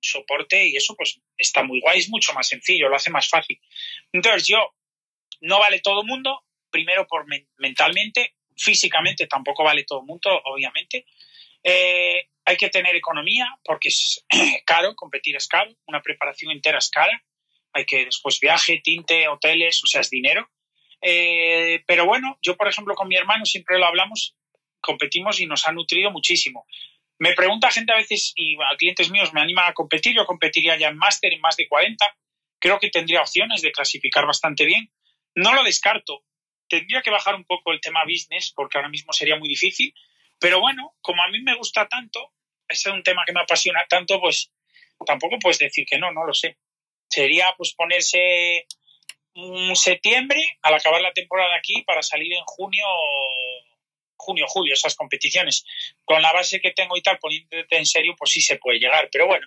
soporte y eso pues está muy guay, es mucho más sencillo, lo hace más fácil. Entonces yo, no vale todo el mundo, primero por mentalmente, físicamente tampoco vale todo el mundo, obviamente. Eh, hay que tener economía porque es caro, competir es caro, una preparación entera es cara hay que después viaje, tinte, hoteles, o sea, es dinero. Eh, pero bueno, yo por ejemplo con mi hermano siempre lo hablamos, competimos y nos ha nutrido muchísimo. Me pregunta gente a veces, y a clientes míos me animan a competir, yo competiría ya en máster en más de 40, creo que tendría opciones de clasificar bastante bien. No lo descarto, tendría que bajar un poco el tema business porque ahora mismo sería muy difícil, pero bueno, como a mí me gusta tanto, ese es un tema que me apasiona tanto, pues tampoco puedes decir que no, no lo sé sería pues ponerse un septiembre al acabar la temporada aquí para salir en junio junio, julio, esas competiciones. Con la base que tengo y tal, poniéndote en serio, pues sí se puede llegar. Pero bueno,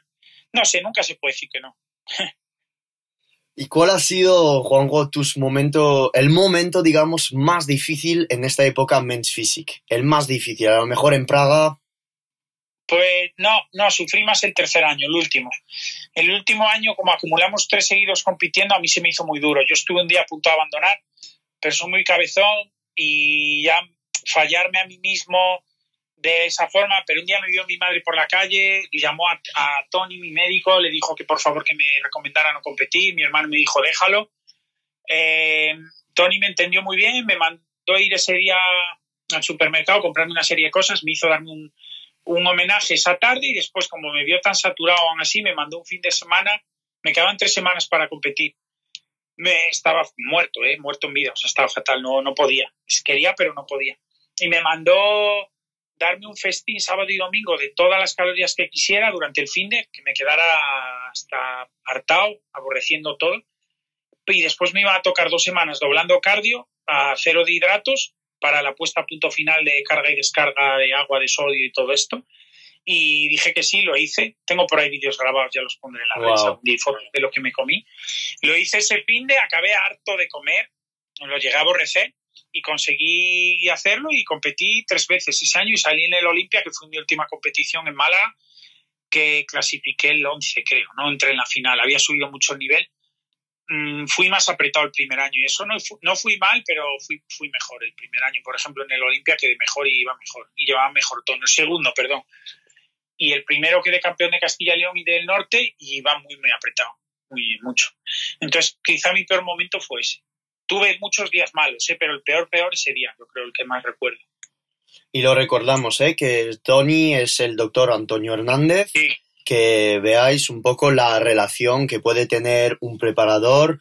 no sé, nunca se puede decir que no. ¿Y cuál ha sido, Juanjo, tus momento, el momento, digamos, más difícil en esta época Men's Physique? El más difícil, a lo mejor en Praga, pues no, no, sufrí más el tercer año, el último. El último año, como acumulamos tres seguidos compitiendo, a mí se me hizo muy duro. Yo estuve un día a punto de abandonar, pero soy muy cabezón y ya fallarme a mí mismo de esa forma, pero un día me vio mi madre por la calle, llamó a, Tony, mi médico, le dijo que por favor que me recomendara no competir, mi hermano me dijo déjalo. Eh, Tony me entendió muy bien, me mandó ir ese día al supermercado, comprarme una serie de cosas, me hizo darme un, un homenaje esa tarde y después, como me vio tan saturado aún así, me mandó un fin de semana, me quedaban tres semanas para competir. Me estaba muerto, ¿eh? muerto en vida, o estaba fatal, no, no podía. Quería, pero no podía. Y me mandó darme un festín sábado y domingo de todas las calorías que quisiera durante el fin de que me quedara hasta hartado, aborreciendo todo. Y después me iba a tocar dos semanas doblando cardio a cero de hidratos para la puesta a punto final de carga y descarga de agua, de sodio y todo esto. Y dije que sí, lo hice. Tengo por ahí vídeos grabados, ya los pondré en la red de lo que me comí. Lo hice ese fin de, acabé harto de comer, lo llegué a aborrecer y conseguí hacerlo y competí tres veces ese año y salí en el Olimpia, que fue mi última competición en Málaga, que clasifiqué el 11, creo, ¿no? Entré en la final, había subido mucho el nivel Mm, fui más apretado el primer año y eso no, no fui mal, pero fui, fui mejor el primer año, por ejemplo, en el Olimpia quedé mejor y iba mejor y llevaba mejor tono. El segundo, perdón. Y el primero quedé campeón de Castilla y León y del Norte y iba muy, muy apretado, muy mucho. Entonces, quizá mi peor momento fue ese. Tuve muchos días malos, ¿eh? pero el peor, peor ese día, yo creo, el que más recuerdo. Y lo recordamos, ¿eh? que Tony es el doctor Antonio Hernández. Sí que veáis un poco la relación que puede tener un preparador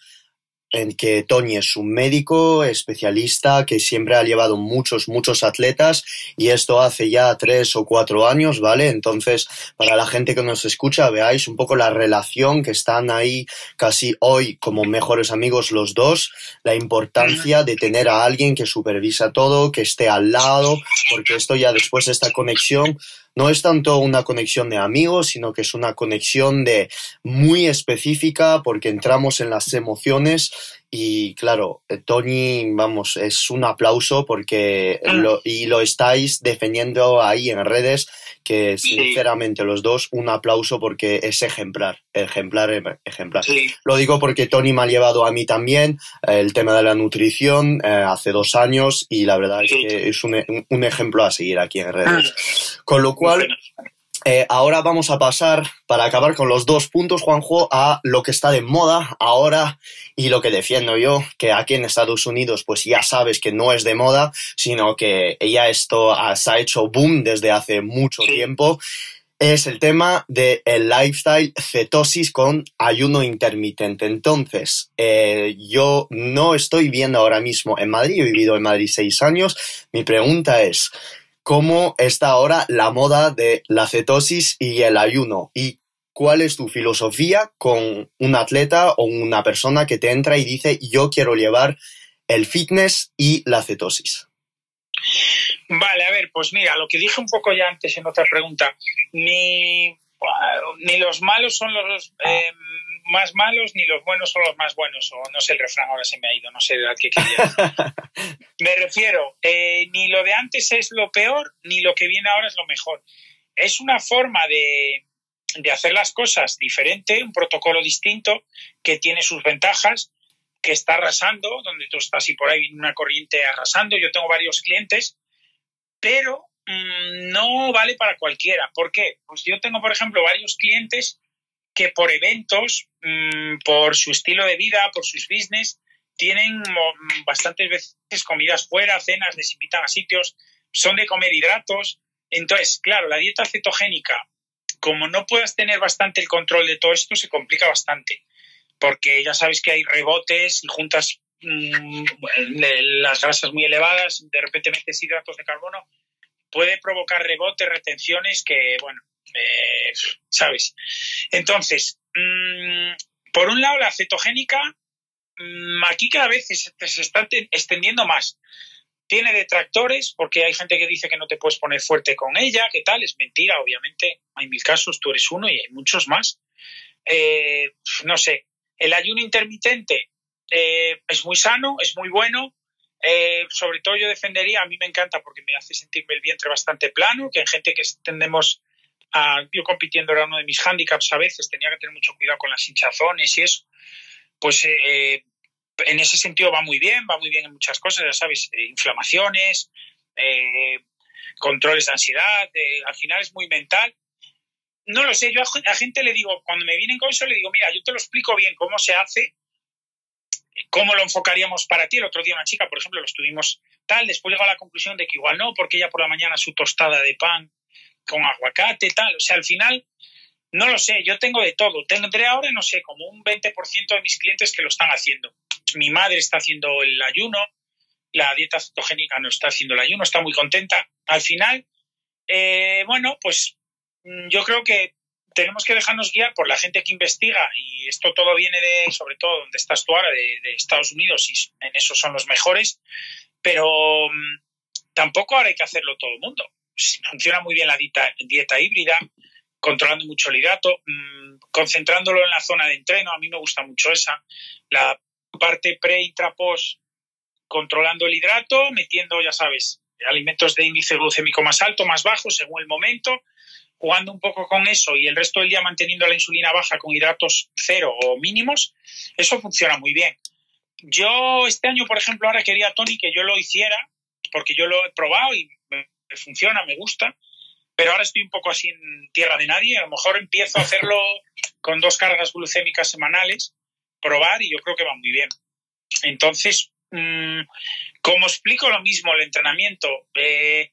en que Tony es un médico especialista que siempre ha llevado muchos, muchos atletas y esto hace ya tres o cuatro años, ¿vale? Entonces, para la gente que nos escucha, veáis un poco la relación que están ahí casi hoy como mejores amigos los dos, la importancia de tener a alguien que supervisa todo, que esté al lado, porque esto ya después de esta conexión no es tanto una conexión de amigos, sino que es una conexión de muy específica porque entramos en las emociones y claro, eh, Tony, vamos, es un aplauso porque Ah. lo, y lo estáis defendiendo ahí en redes, que sinceramente los dos, un aplauso porque es ejemplar, ejemplar, em, ejemplar. Sí. Lo digo porque Tony me ha llevado a mí también eh, el tema de la nutrición eh, hace dos años y la verdad Sí. es que es un, un- ejemplo a seguir aquí en Ah. redes. Con lo cual, eh, ahora vamos a pasar, para acabar con los dos puntos, Juanjo, a lo que está de moda ahora y lo que defiendo yo, que aquí en Estados Unidos pues ya sabes que no es de moda, sino que ya esto ha- se ha hecho boom desde hace mucho tiempo. Es el tema del lifestyle cetosis con ayuno intermitente. Entonces, eh, yo no estoy viendo ahora mismo en Madrid, he vivido en Madrid seis años. Mi pregunta es, cómo está ahora la moda de la cetosis y el ayuno y cuál es tu filosofía con un atleta o una persona que te entra y dice yo quiero llevar el fitness y la cetosis. Vale, a ver, pues mira, lo que dije un poco ya antes en otra pregunta, ni, ni los malos son los eh, más malos, ni los buenos son los más buenos, o no sé el refrán, ahora se me ha ido, no sé al que quería. me refiero, eh, ni lo de antes es lo peor, ni lo que viene ahora es lo mejor. Es una forma de, de hacer las cosas diferente, un protocolo distinto que tiene sus ventajas, que está arrasando, donde tú estás y por ahí viene una corriente arrasando. Yo tengo varios clientes, pero mmm, no vale para cualquiera. ¿Por qué? Pues yo tengo, por ejemplo, varios clientes que por eventos, mmm, por su estilo de vida, por sus business, tienen bastantes veces comidas fuera, cenas, les invitan a sitios, son de comer hidratos. Entonces, claro, la dieta cetogénica, como no puedas tener bastante el control de todo esto, se complica bastante porque ya sabes que hay rebotes y juntas mmm, las grasas muy elevadas, de repente metes hidratos de carbono, puede provocar rebotes, retenciones que, bueno, eh, sabes. Entonces, mmm, por un lado, la cetogénica, mmm, aquí cada vez se, se está extendiendo más. Tiene detractores porque hay gente que dice que no te puedes poner fuerte con ella, ¿qué tal? Es mentira, obviamente. Hay mil casos, tú eres uno y hay muchos más. Eh, no sé, el ayuno intermitente eh, es muy sano, es muy bueno. Eh, sobre todo yo defendería, a mí me encanta porque me hace sentirme el vientre bastante plano, que en gente que tendemos a... Yo compitiendo era uno de mis handicaps a veces, tenía que tener mucho cuidado con las hinchazones y eso. Pues eh, en ese sentido va muy bien, va muy bien en muchas cosas, ya sabes, eh, inflamaciones, eh, controles de ansiedad, eh, al final es muy mental no lo sé, yo a, a, gente le digo, cuando me vienen con eso, le digo, mira, yo te lo explico bien cómo se hace, cómo lo enfocaríamos para ti. El otro día una chica, por ejemplo, lo estuvimos tal, después llegó a la conclusión de que igual no, porque ella por la mañana su tostada de pan con aguacate, tal. O sea, al final, no lo sé, yo tengo de todo. Tendré ahora, no sé, como un 20% de mis clientes que lo están haciendo. Mi madre está haciendo el ayuno, la dieta cetogénica no está haciendo el ayuno, está muy contenta. Al final, eh, bueno, pues yo creo que tenemos que dejarnos guiar por la gente que investiga y esto todo viene de, sobre todo, donde estás tú ahora, de, de Estados Unidos y en eso son los mejores, pero um, tampoco ahora hay que hacerlo todo el mundo. Funciona muy bien la dieta, híbrida, controlando mucho el hidrato, mmm, concentrándolo en la zona de entreno, a mí me gusta mucho esa, la parte pre, intra, post, controlando el hidrato, metiendo, ya sabes, alimentos de índice glucémico más alto, más bajo, según el momento, jugando un poco con eso y el resto del día manteniendo la insulina baja con hidratos cero o mínimos, eso funciona muy bien. Yo este año, por ejemplo, ahora quería Tony que yo lo hiciera, porque yo lo he probado y me, funciona, me gusta, pero ahora estoy un poco así en tierra de nadie. A lo mejor empiezo a hacerlo con dos cargas glucémicas semanales, probar y yo creo que va muy bien. Entonces, mmm, como explico lo mismo, el entrenamiento, eh,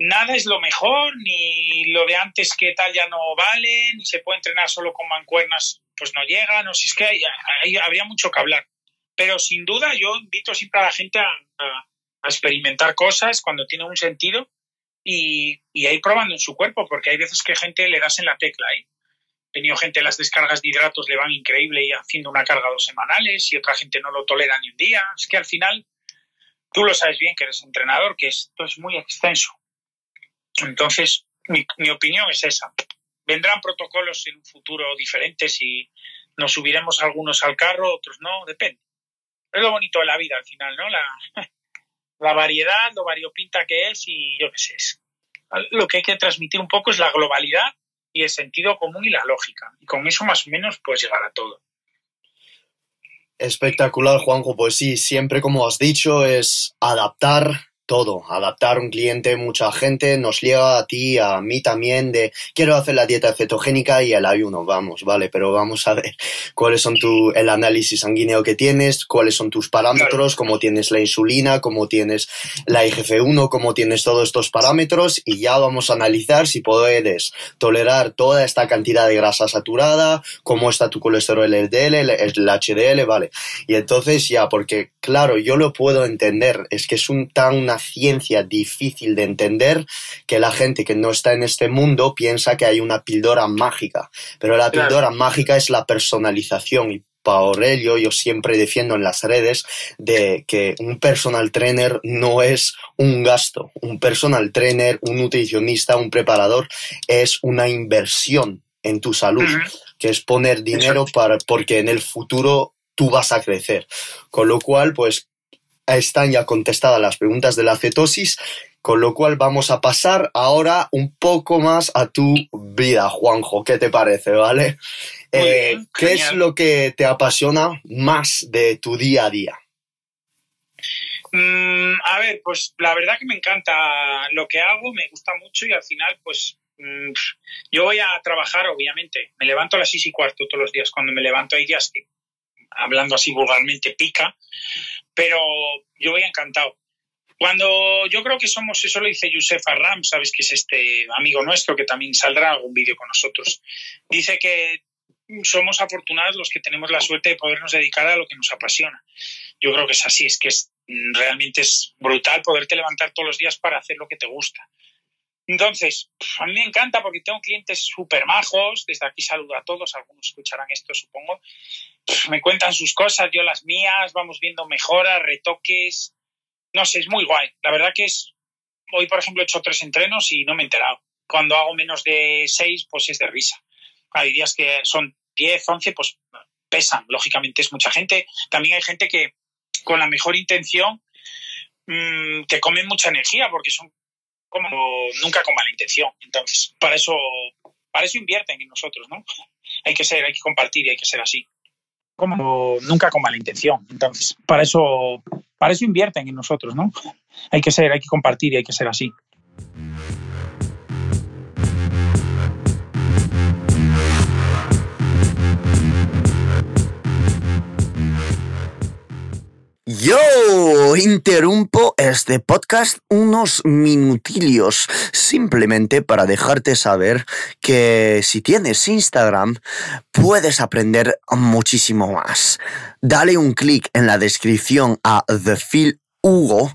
nada es lo mejor, ni lo de antes que tal ya no vale, ni se puede entrenar solo con mancuernas, pues no llega, no sé, es que hay, hay, habría mucho que hablar. Pero sin duda yo invito siempre a la gente a, experimentar cosas cuando tiene un sentido y, y, a ir probando en su cuerpo, porque hay veces que gente le das en la tecla ahí. He tenido gente, las descargas de hidratos le van increíble y haciendo una carga dos semanales y otra gente no lo tolera ni un día. Es que al final, tú lo sabes bien que eres entrenador, que esto es muy extenso. Entonces, mi, opinión es esa. Vendrán protocolos en un futuro diferentes y nos subiremos algunos al carro, otros no, depende. Es lo bonito de la vida al final, ¿no? La, la variedad, lo variopinta que es y yo qué sé. Lo que hay que transmitir un poco es la globalidad y el sentido común y la lógica. Y con eso más o menos puedes llegar a todo. Espectacular, Juanjo. Pues sí, siempre como has dicho, es adaptar todo, adaptar un cliente, mucha gente nos llega a ti, a mí también, de quiero hacer la dieta cetogénica y el ayuno, vamos, vale, pero vamos a ver cuáles son tu, el análisis sanguíneo que tienes, cuáles son tus parámetros, cómo tienes la insulina, cómo tienes la IGF-1, cómo tienes todos estos parámetros y ya vamos a analizar si puedes tolerar toda esta cantidad de grasa saturada, cómo está tu colesterol LDL, el HDL, vale. Y entonces ya, porque claro, yo lo puedo entender, es que es un tan una ciencia difícil de entender que la gente que no está en este mundo piensa que hay una píldora mágica. Pero la píldora mágica es la personalización y por ello yo siempre defiendo en las redes de que un personal trainer no es un gasto. Un personal trainer, un nutricionista, un preparador es una inversión en tu salud, que es poner dinero para, porque en el futuro tú vas a crecer. Con lo cual, pues están ya contestadas las preguntas de la cetosis, con lo cual vamos a pasar ahora un poco más a tu vida, Juanjo. ¿Qué te parece, vale? Eh, ¿Qué es lo que te apasiona más de tu día a día? Mm, a ver, pues la verdad que me encanta lo que hago, me gusta mucho y al final, pues mm, yo voy a trabajar, obviamente. Me levanto a las seis y cuarto todos los días. Cuando me levanto hay días que, hablando así vulgarmente, pica pero yo voy encantado. Cuando yo creo que somos, eso lo dice Yusef Arram, sabes que es este amigo nuestro que también saldrá algún vídeo con nosotros, dice que somos afortunados los que tenemos la suerte de podernos dedicar a lo que nos apasiona. Yo creo que es así, es que es, realmente es brutal poderte levantar todos los días para hacer lo que te gusta. Entonces, a mí me encanta porque tengo clientes súper majos, desde aquí saludo a todos, algunos escucharán esto supongo, me cuentan sus cosas, yo las mías, vamos viendo mejoras, retoques, no sé, es muy guay. La verdad que es, hoy por ejemplo he hecho tres entrenos y no me he enterado. Cuando hago menos de seis, pues es de risa. Hay días que son diez, once, pues pesan, lógicamente es mucha gente. También hay gente que con la mejor intención mmm, te comen mucha energía porque son como nunca con mala intención. Entonces, para eso, para eso invierten en nosotros, ¿no? Hay que ser, hay que compartir y hay que ser así. Como nunca con mala intención. Entonces, para eso, para eso invierten en nosotros, ¿no? Hay que ser, hay que compartir y hay que ser así. Yo interrumpo este podcast unos minutillos simplemente para dejarte saber que si tienes Instagram puedes aprender muchísimo más. Dale un clic en la descripción a The Phil Hugo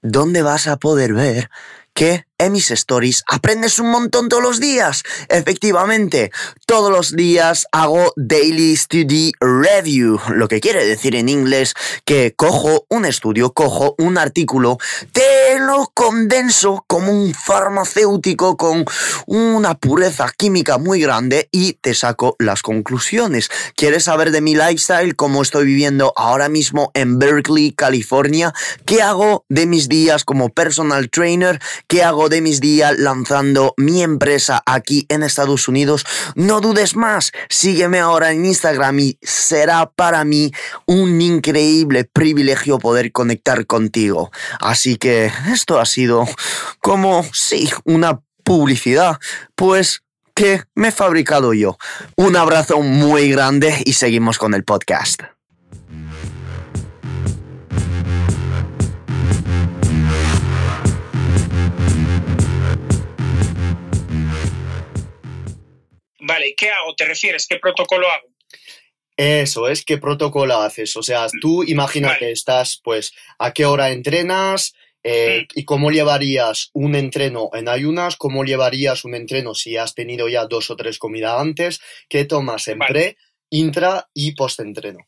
donde vas a poder ver que en mis stories aprendes un montón todos los días. Efectivamente, todos los días hago Daily Study Review, lo que quiere decir en inglés que cojo un estudio, cojo un artículo, te lo condenso como un farmacéutico con una pureza química muy grande y te saco las conclusiones. ¿Quieres saber de mi lifestyle, cómo estoy viviendo ahora mismo en Berkeley, California? ¿Qué hago de mis días como personal trainer? ¿Qué hago de mis días lanzando mi empresa aquí en Estados Unidos? No dudes más, sígueme ahora en Instagram y será para mí un increíble privilegio poder conectar contigo. Así que esto ha sido como, sí, una publicidad, pues que me he fabricado yo. Un abrazo muy grande y seguimos con el podcast. Vale, ¿qué hago? ¿Te refieres? ¿Qué protocolo hago? Eso es, ¿qué protocolo haces? O sea, tú imagina que estás, pues, ¿a qué hora entrenas? Eh, mm. ¿Y cómo llevarías un entreno en ayunas? ¿Cómo llevarías un entreno si has tenido ya dos o tres comidas antes? ¿Qué tomas en pre, intra y post-entreno?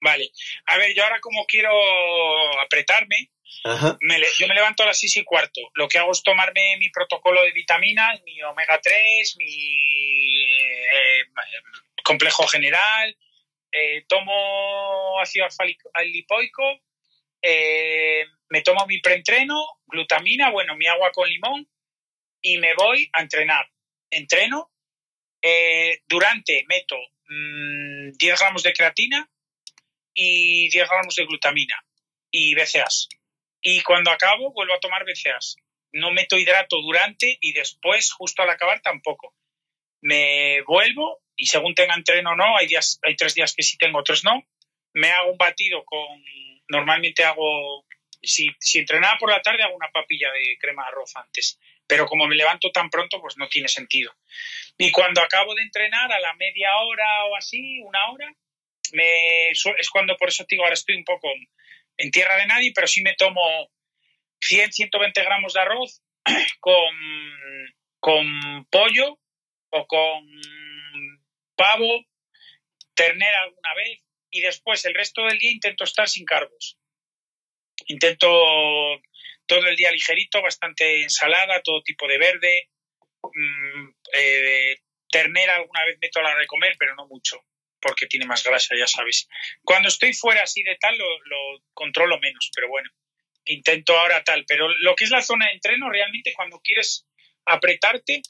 Vale. A ver, yo ahora como quiero apretarme, yo me levanto a las seis y cuarto. Lo que hago es tomarme mi protocolo de vitaminas, mi omega 3, mi eh, complejo general, eh, tomo ácido lipoico, eh, me tomo mi preentreno, glutamina, bueno, mi agua con limón y me voy a entrenar. Entreno, durante meto 10 mm, gramos de creatina y 10 gramos de glutamina y BCAAs. Y cuando acabo, vuelvo a tomar BCAAs. No meto hidrato durante y después, justo al acabar, tampoco. Me vuelvo y según tenga entreno o no, hay, días, hay tres días que sí tengo, otros no. Me hago un batido con. Normalmente hago. Si, si entrenaba por la tarde, hago una papilla de crema arroz antes. Pero como me levanto tan pronto, pues no tiene sentido. Y cuando acabo de entrenar, a la media hora o así, una hora, me, es cuando por eso digo, ahora estoy un poco en tierra de nadie, pero sí me tomo 100, 120 gramos de arroz con, con pollo o con pavo, ternera alguna vez y después el resto del día intento estar sin cargos. Intento todo el día ligerito, bastante ensalada, todo tipo de verde. Mm, eh, ternera alguna vez meto a la de comer, pero no mucho porque tiene más grasa, ya sabes. Cuando estoy fuera así de tal, lo, controlo menos, pero bueno, intento ahora tal. Pero lo que es la zona de entreno, realmente cuando quieres apretarte,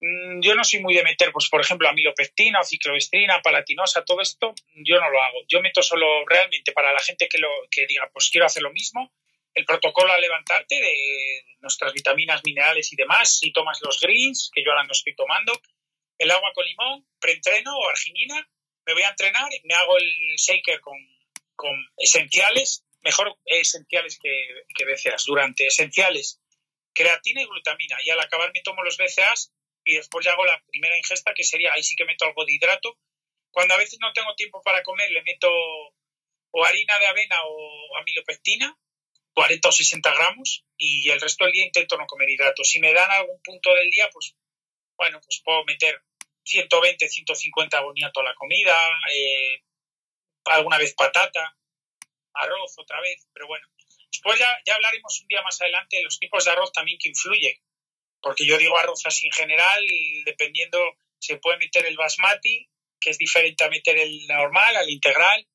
mm, yo no soy muy de meter, pues por ejemplo, amilopectina o cicloestrina, palatinosa, todo esto, yo no lo hago. Yo meto solo realmente para la gente que, lo, que diga, pues quiero hacer lo mismo, el protocolo a levantarte de nuestras vitaminas, minerales y demás, si tomas los greens, que yo ahora no estoy tomando, el agua con limón, preentreno o arginina, me voy a entrenar, me hago el shaker con, esenciales, mejor esenciales que, que BCAAs, durante esenciales, creatina y glutamina. Y al acabar me tomo los BCAAs y después ya hago la primera ingesta, que sería, ahí sí que meto algo de hidrato. Cuando a veces no tengo tiempo para comer, le meto o harina de avena o amilopectina, 40 o 60 gramos, y el resto del día intento no comer hidrato. Si me dan algún punto del día, pues bueno, pues puedo meter 120, 150 boniato a la comida, eh, alguna vez patata, arroz otra vez, pero bueno. Después ya, ya hablaremos un día más adelante de los tipos de arroz también que influyen, porque yo digo arroz así en general, dependiendo, se puede meter el basmati, que es diferente a meter el normal, al integral,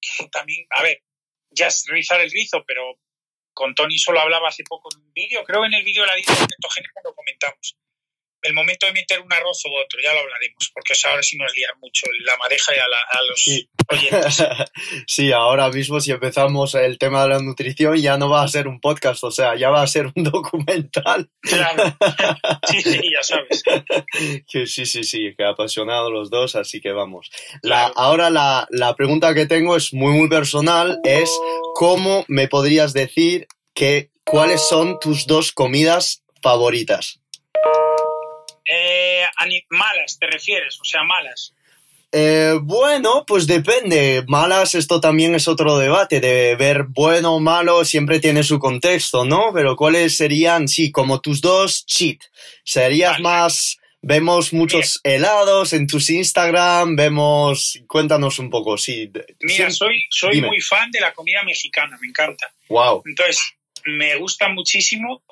que también, a ver, ya es rizar el rizo, pero con Tony solo hablaba hace poco en un vídeo, creo que en el vídeo de la dieta cetogénica lo comentamos el momento de meter un arroz u otro, ya lo hablaremos, porque ahora sí nos liar mucho la madeja y a, los sí. oyentes. sí, ahora mismo si empezamos el tema de la nutrición ya no va a ser un podcast, o sea, ya va a ser un documental. Claro, sí, sí, ya sabes. que sí, sí, sí, que apasionado los dos, así que vamos. La, ahora la, la pregunta que tengo es muy, muy personal, es ¿cómo me podrías decir que cuáles son tus dos comidas favoritas? Malas, ¿te refieres? O sea, malas. Eh, bueno, pues depende. Malas, esto también es otro debate. De ver bueno o malo siempre tiene su contexto, ¿no? Pero ¿cuáles serían, sí, como tus dos cheat? ¿Serías más... Vemos muchos helados en tus Instagram, vemos... Cuéntanos un poco, sí. Mira, soy, soy muy fan de la comida mexicana, me encanta. Wow. Entonces, me gustan muchísimo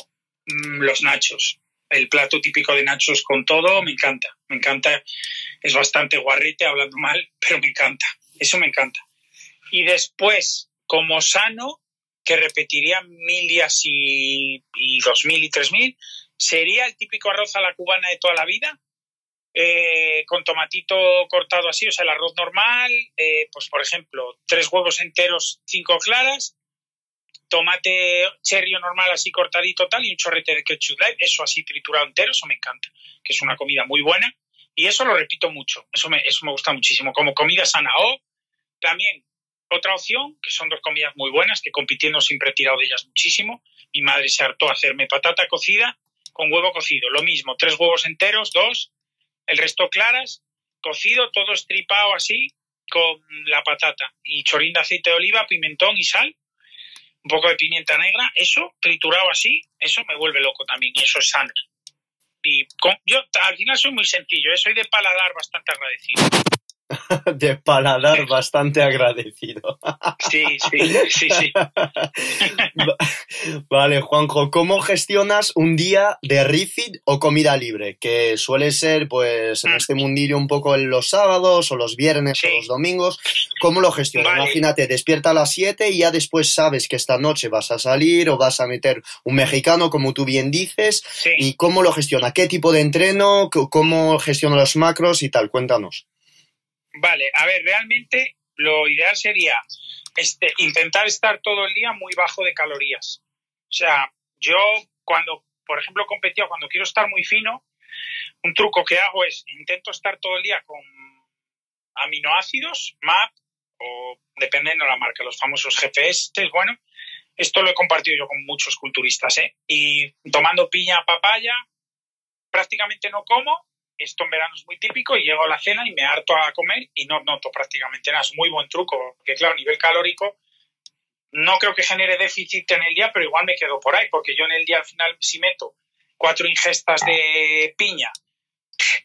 mm, los nachos el plato típico de nachos con todo, me encanta, me encanta. Es bastante guarrete hablando mal, pero me encanta, eso me encanta. Y después, como sano, que repetiría mil días y, dos mil y tres mil, sería el típico arroz a la cubana de toda la vida, eh, con tomatito cortado así, o sea, el arroz normal, eh, pues por ejemplo, tres huevos enteros, cinco claras, tomate cherry normal así cortadito tal y un chorrete de ketchup eso así triturado entero, eso me encanta, que es una comida muy buena. Y eso lo repito mucho, eso me, eso me gusta muchísimo, como comida sana. O también otra opción, que son dos comidas muy buenas, que compitiendo siempre he tirado de ellas muchísimo, mi madre se hartó a hacerme patata cocida con huevo cocido, lo mismo, tres huevos enteros, dos, el resto claras, cocido, todo estripado así, con la patata. Y chorín de aceite de oliva, pimentón y sal, un poco de pimienta negra, eso triturado así, eso me vuelve loco también y eso es sano. Y yo al final soy muy sencillo, ¿eh? soy de paladar bastante agradecido. de paladar bastante agradecido. Sí, sí, sí, sí. Vale, Juanjo, ¿cómo gestionas un día de refit o comida libre? Que suele ser, pues, en mm. este mundillo un poco en los sábados o los viernes o los domingos. ¿Cómo lo gestionas? Imagínate, despierta a las 7 y ya después sabes que esta noche vas a salir o vas a meter un mexicano, como tú bien dices. ¿Y cómo lo gestiona? ¿Qué tipo de entreno? ¿Cómo gestiona los macros y tal? Cuéntanos. Vale, a ver, realmente lo ideal sería este, intentar estar todo el día muy bajo de calorías. O sea, yo cuando, por ejemplo, competía, cuando quiero estar muy fino, un truco que hago es intento estar todo el día con aminoácidos, MAP, o dependiendo de la marca, los famosos GPS, bueno, esto lo he compartido yo con muchos culturistas, ¿eh? Y tomando piña, papaya, prácticamente no como, esto en verano es muy típico y llego a la cena y me harto a comer y no noto prácticamente nada. Es muy buen truco, porque claro, a nivel calórico no creo que genere déficit en el día, pero igual me quedo por ahí, porque yo en el día al final si meto cuatro ingestas de piña,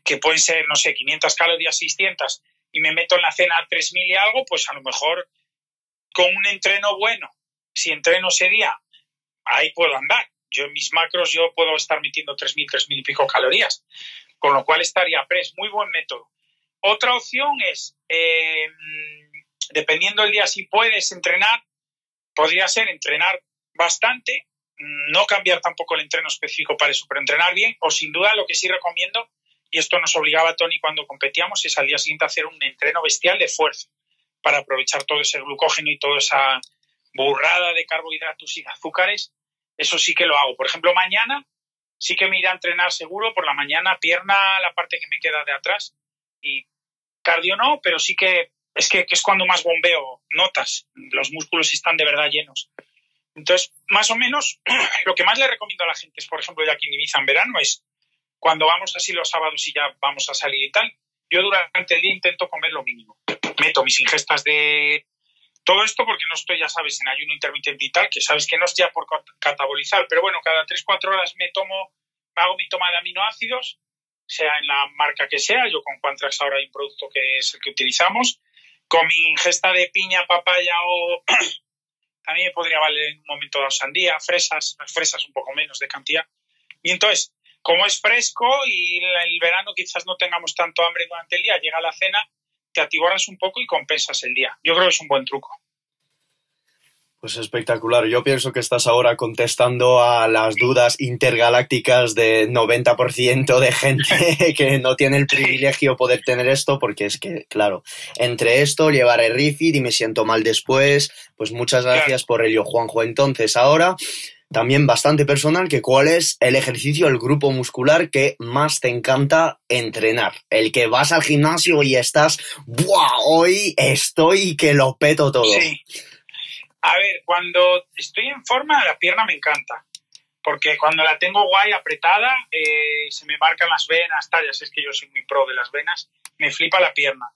que pueden ser, no sé, 500 calorías, 600, y me meto en la cena 3.000 y algo, pues a lo mejor con un entreno bueno, si entreno ese día, ahí puedo andar. Yo en mis macros yo puedo estar metiendo 3.000, 3.000 y pico calorías con lo cual estaría PRES, muy buen método. Otra opción es, eh, dependiendo del día si puedes entrenar, podría ser entrenar bastante, no cambiar tampoco el entreno específico para eso, pero entrenar bien, o sin duda lo que sí recomiendo, y esto nos obligaba a Tony cuando competíamos, es al día siguiente hacer un entreno bestial de fuerza para aprovechar todo ese glucógeno y toda esa burrada de carbohidratos y azúcares. Eso sí que lo hago. Por ejemplo, mañana sí que me iré a entrenar seguro por la mañana, pierna, la parte que me queda de atrás. Y cardio no, pero sí que es que, es cuando más bombeo, notas, los músculos están de verdad llenos. Entonces, más o menos, lo que más le recomiendo a la gente es, por ejemplo, ya aquí en Ibiza en verano, es cuando vamos así los sábados y ya vamos a salir y tal, yo durante el día intento comer lo mínimo. Meto mis ingestas de todo esto porque no estoy, ya sabes, en ayuno intermitente y tal, que sabes que no es ya por catabolizar, pero bueno, cada 3-4 horas me tomo, hago mi toma de aminoácidos, sea en la marca que sea, yo con Quantrax ahora hay un producto que es el que utilizamos, con mi ingesta de piña, papaya o también me podría valer en un momento dado sandía, fresas, fresas un poco menos de cantidad. Y entonces, como es fresco y el verano quizás no tengamos tanto hambre durante el día, llega la cena, te atiborras un poco y compensas el día. Yo creo que es un buen truco. Pues espectacular. Yo pienso que estás ahora contestando a las dudas intergalácticas de 90% de gente que no tiene el privilegio de poder tener esto, porque es que, claro, entre esto, llevar el refit y me siento mal después, pues muchas gracias por ello, Juanjo. Entonces, ahora también bastante personal, que cuál es el ejercicio, el grupo muscular que más te encanta entrenar. El que vas al gimnasio y estás, ¡buah! Hoy estoy que lo peto todo. Sí. A ver, cuando estoy en forma, la pierna me encanta. Porque cuando la tengo guay, apretada, eh, se me marcan las venas, tal. Ya sé que yo soy muy pro de las venas, me flipa la pierna.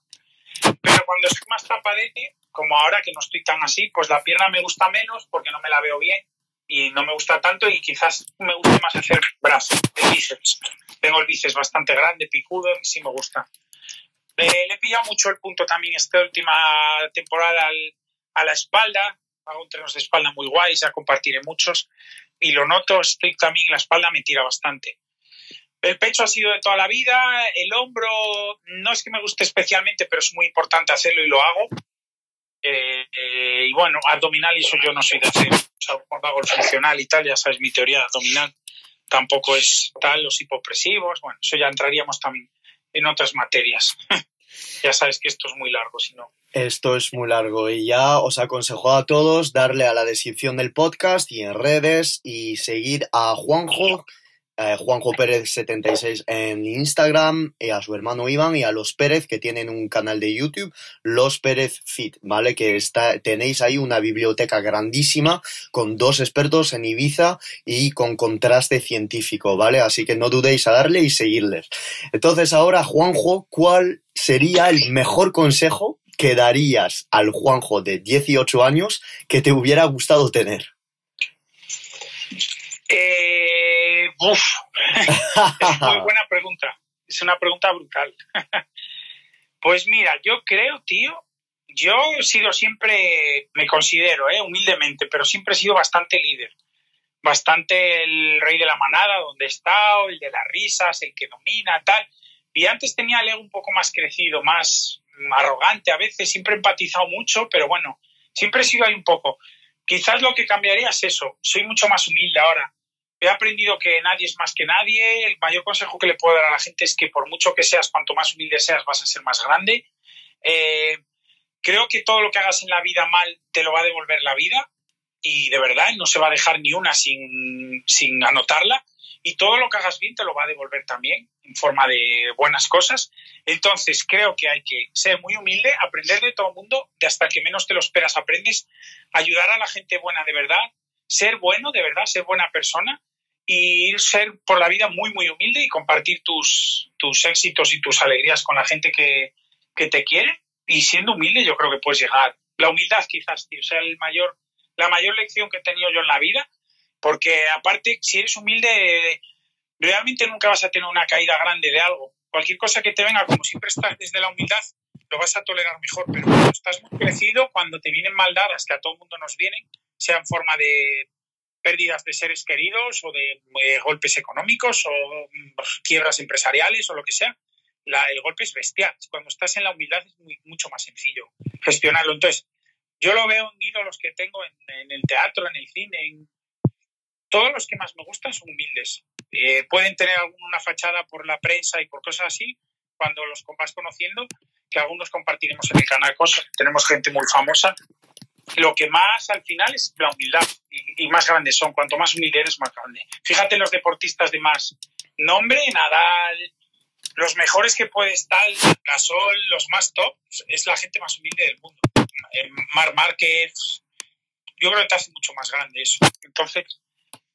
Pero cuando estoy más tapadete, como ahora que no estoy tan así, pues la pierna me gusta menos porque no me la veo bien y no me gusta tanto y quizás me guste más hacer brazo, bíceps. Tengo el bíceps bastante grande, picudo, y sí me gusta. le he pillado mucho el punto también esta última temporada a la espalda. Hago entrenos de espalda muy guays, ya compartiré muchos. Y lo noto, estoy también la espalda me tira bastante. El pecho ha sido de toda la vida, el hombro no es que me guste especialmente, pero es muy importante hacerlo y lo hago. Eh, y bueno, abdominal, eso yo no soy de hacer. O sea, cuando hago el funcional y tal, ya sabes, mi teoría abdominal tampoco es tal, los hipopresivos. Bueno, eso ya entraríamos también en otras materias. ya sabes que esto es muy largo, si no. Esto es muy largo y ya os aconsejo a todos darle a la descripción del podcast y en redes y seguir a Juanjo eh, Juanjo Pérez 76 en Instagram, y a su hermano Iván y a los Pérez que tienen un canal de YouTube, Los Pérez Fit, ¿vale? Que está, tenéis ahí una biblioteca grandísima con dos expertos en Ibiza y con contraste científico, ¿vale? Así que no dudéis a darle y seguirles. Entonces ahora, Juanjo, ¿cuál sería el mejor consejo que darías al Juanjo de 18 años que te hubiera gustado tener? Eh, uf. es muy buena pregunta. Es una pregunta brutal. pues mira, yo creo, tío, yo he sido siempre, me considero, eh, humildemente, pero siempre he sido bastante líder. Bastante el rey de la manada, donde he estado, el de las risas, el que domina, tal. Y antes tenía el ego un poco más crecido, más arrogante a veces, siempre he empatizado mucho, pero bueno, siempre he sido ahí un poco. Quizás lo que cambiaría es eso, soy mucho más humilde ahora. He aprendido que nadie es más que nadie. El mayor consejo que le puedo dar a la gente es que por mucho que seas, cuanto más humilde seas, vas a ser más grande. Eh, creo que todo lo que hagas en la vida mal te lo va a devolver la vida y de verdad no se va a dejar ni una sin, sin anotarla y todo lo que hagas bien te lo va a devolver también en forma de buenas cosas. Entonces creo que hay que ser muy humilde, aprender de todo el mundo, de hasta que menos te lo esperas aprendes, ayudar a la gente buena de verdad, ser bueno de verdad, ser buena persona y ser por la vida muy, muy humilde y compartir tus, tus éxitos y tus alegrías con la gente que, que te quiere. Y siendo humilde yo creo que puedes llegar. La humildad quizás, tío, sea el mayor, la mayor lección que he tenido yo en la vida porque aparte, si eres humilde, realmente nunca vas a tener una caída grande de algo. Cualquier cosa que te venga, como siempre estás desde la humildad, lo vas a tolerar mejor. Pero cuando estás muy crecido, cuando te vienen maldadas, que a todo el mundo nos vienen, sea en forma de pérdidas de seres queridos o de eh, golpes económicos o mm, quiebras empresariales o lo que sea, el golpe es bestial. Cuando estás en la humildad es mucho más sencillo gestionarlo. Entonces, yo lo veo en ídolos que tengo en, el teatro, en el cine, en, todos los que más me gustan son humildes. Eh, pueden tener alguna fachada por la prensa y por cosas así, cuando los vas conociendo, que algunos compartiremos en el canal cosas, tenemos gente muy famosa. Lo que más al final es la humildad y, más grandes son. Cuanto más humilde eres, más grande. Fíjate los deportistas de más nombre, Nadal, los mejores que puede estar, Gasol, los más top, es la gente más humilde del mundo. Eh, Mar Márquez, yo creo que te hace mucho más grande eso. Entonces,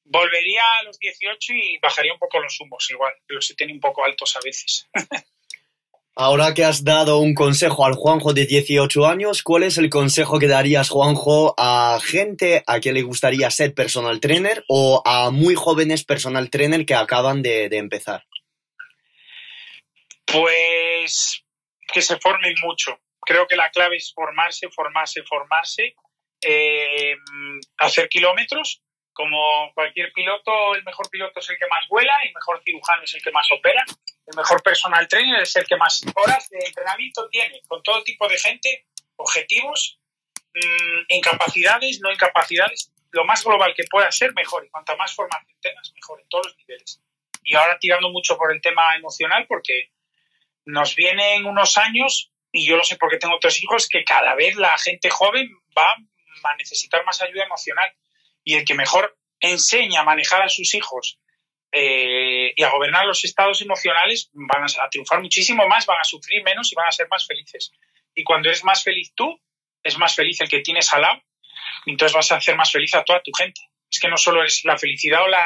volvería a los 18 y bajaría un poco los humos, igual, los he tenido un poco altos a veces. Ahora que has dado un consejo al Juanjo de 18 años, ¿cuál es el consejo que darías, Juanjo, a gente a que le gustaría ser personal trainer o a muy jóvenes personal trainer que acaban de, empezar? Pues que se formen mucho. Creo que la clave es formarse, formarse, formarse, eh, hacer kilómetros como cualquier piloto, el mejor piloto es el que más vuela, el mejor cirujano es el que más opera, el mejor personal trainer es el que más horas de entrenamiento tiene, con todo tipo de gente, objetivos, mm, incapacidades, no incapacidades, lo más global que pueda ser, mejor. Y cuanta más formación tengas, mejor en todos los niveles. Y ahora tirando mucho por el tema emocional, porque nos vienen unos años, y yo lo sé porque tengo tres hijos, que cada vez la gente joven va a necesitar más ayuda emocional y el que mejor enseña a manejar a sus hijos eh, y a gobernar los estados emocionales van a, triunfar muchísimo más, van a sufrir menos y van a ser más felices. Y cuando eres más feliz tú, es más feliz el que tienes al lado, entonces vas a hacer más feliz a toda tu gente. Es que no solo es la felicidad o la,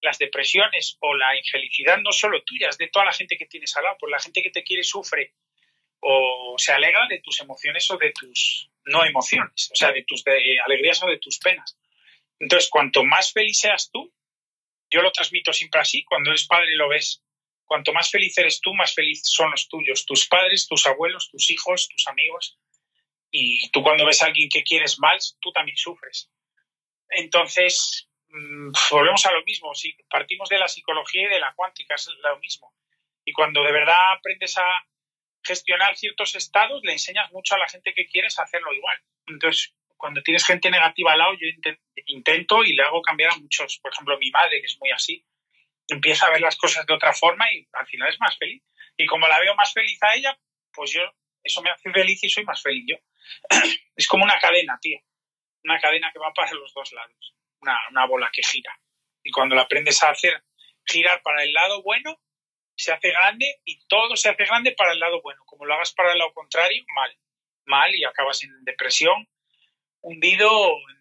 las depresiones o la infelicidad, no solo tuyas, de toda la gente que tienes al lado, pues la gente que te quiere sufre o se alegra de tus emociones o de tus no emociones, o sea, de tus alegrías o de tus penas. Entonces, cuanto más feliz seas tú, yo lo transmito siempre así, cuando eres padre lo ves, cuanto más feliz eres tú, más feliz son los tuyos, tus padres, tus abuelos, tus hijos, tus amigos. Y tú cuando ves a alguien que quieres mal, tú también sufres. Entonces, mm, volvemos a lo mismo, si partimos de la psicología y de la cuántica, es lo mismo. Y cuando de verdad aprendes a gestionar ciertos estados, le enseñas mucho a la gente que quieres hacerlo igual. Entonces, cuando tienes gente negativa al lado, yo intento y le hago cambiar a muchos. Por ejemplo, mi madre, que es muy así, empieza a ver las cosas de otra forma y al final es más feliz. Y como la veo más feliz a ella, pues yo, eso me hace feliz y soy más feliz yo. es como una cadena, tío. Una cadena que va para los dos lados. Una, una bola que gira. Y cuando la aprendes a hacer girar para el lado bueno, se hace grande y todo se hace grande para el lado bueno. Como lo hagas para el lado contrario, mal. Mal y acabas en depresión hundido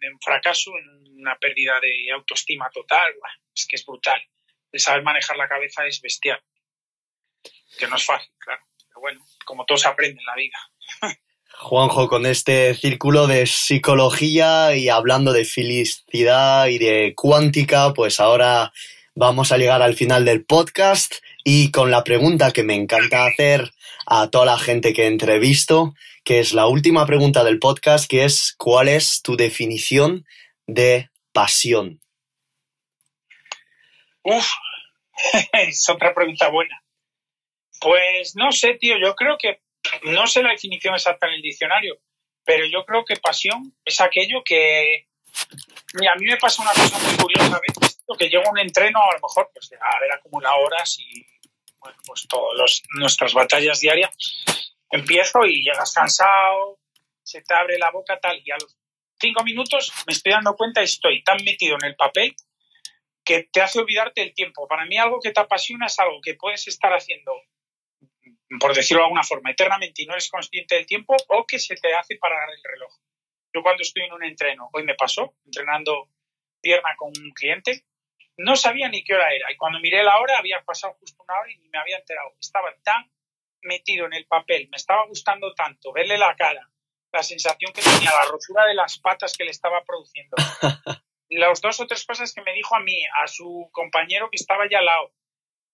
en fracaso, en una pérdida de autoestima total. es que es brutal. El saber manejar la cabeza es bestial. Que no es fácil, claro. Pero bueno, como todo se aprende en la vida. Juanjo, con este círculo de psicología y hablando de felicidad y de cuántica, pues ahora vamos a llegar al final del podcast y con la pregunta que me encanta hacer a toda la gente que entrevisto, que es la última pregunta del podcast, que es ¿cuál es tu definición de pasión? Uf, es otra pregunta buena. Pues no sé, tío, yo creo que, no sé la definición exacta en el diccionario, pero yo creo que pasión es aquello que, a mí me pasa una cosa muy curiosa a veces, que llego a un entreno, a lo mejor, pues a ver, acumula horas y, bueno, pues todas nuestras batallas diarias, empiezo y llegas cansado, se te abre la boca tal, y a los cinco minutos me estoy dando cuenta y estoy tan metido en el papel que te hace olvidarte el tiempo. Para mí algo que te apasiona es algo que puedes estar haciendo, por decirlo de alguna forma, eternamente y no eres consciente del tiempo o que se te hace parar el reloj. Yo cuando estoy en un entreno, hoy me pasó, entrenando pierna con un cliente, no sabía ni qué hora era y cuando miré la hora había pasado justo una hora y ni me había enterado. Estaba tan metido en el papel, me estaba gustando tanto verle la cara, la sensación que tenía, la rotura de las patas que le estaba produciendo. las dos o tres cosas que me dijo a mí, a su compañero que estaba allá al lado.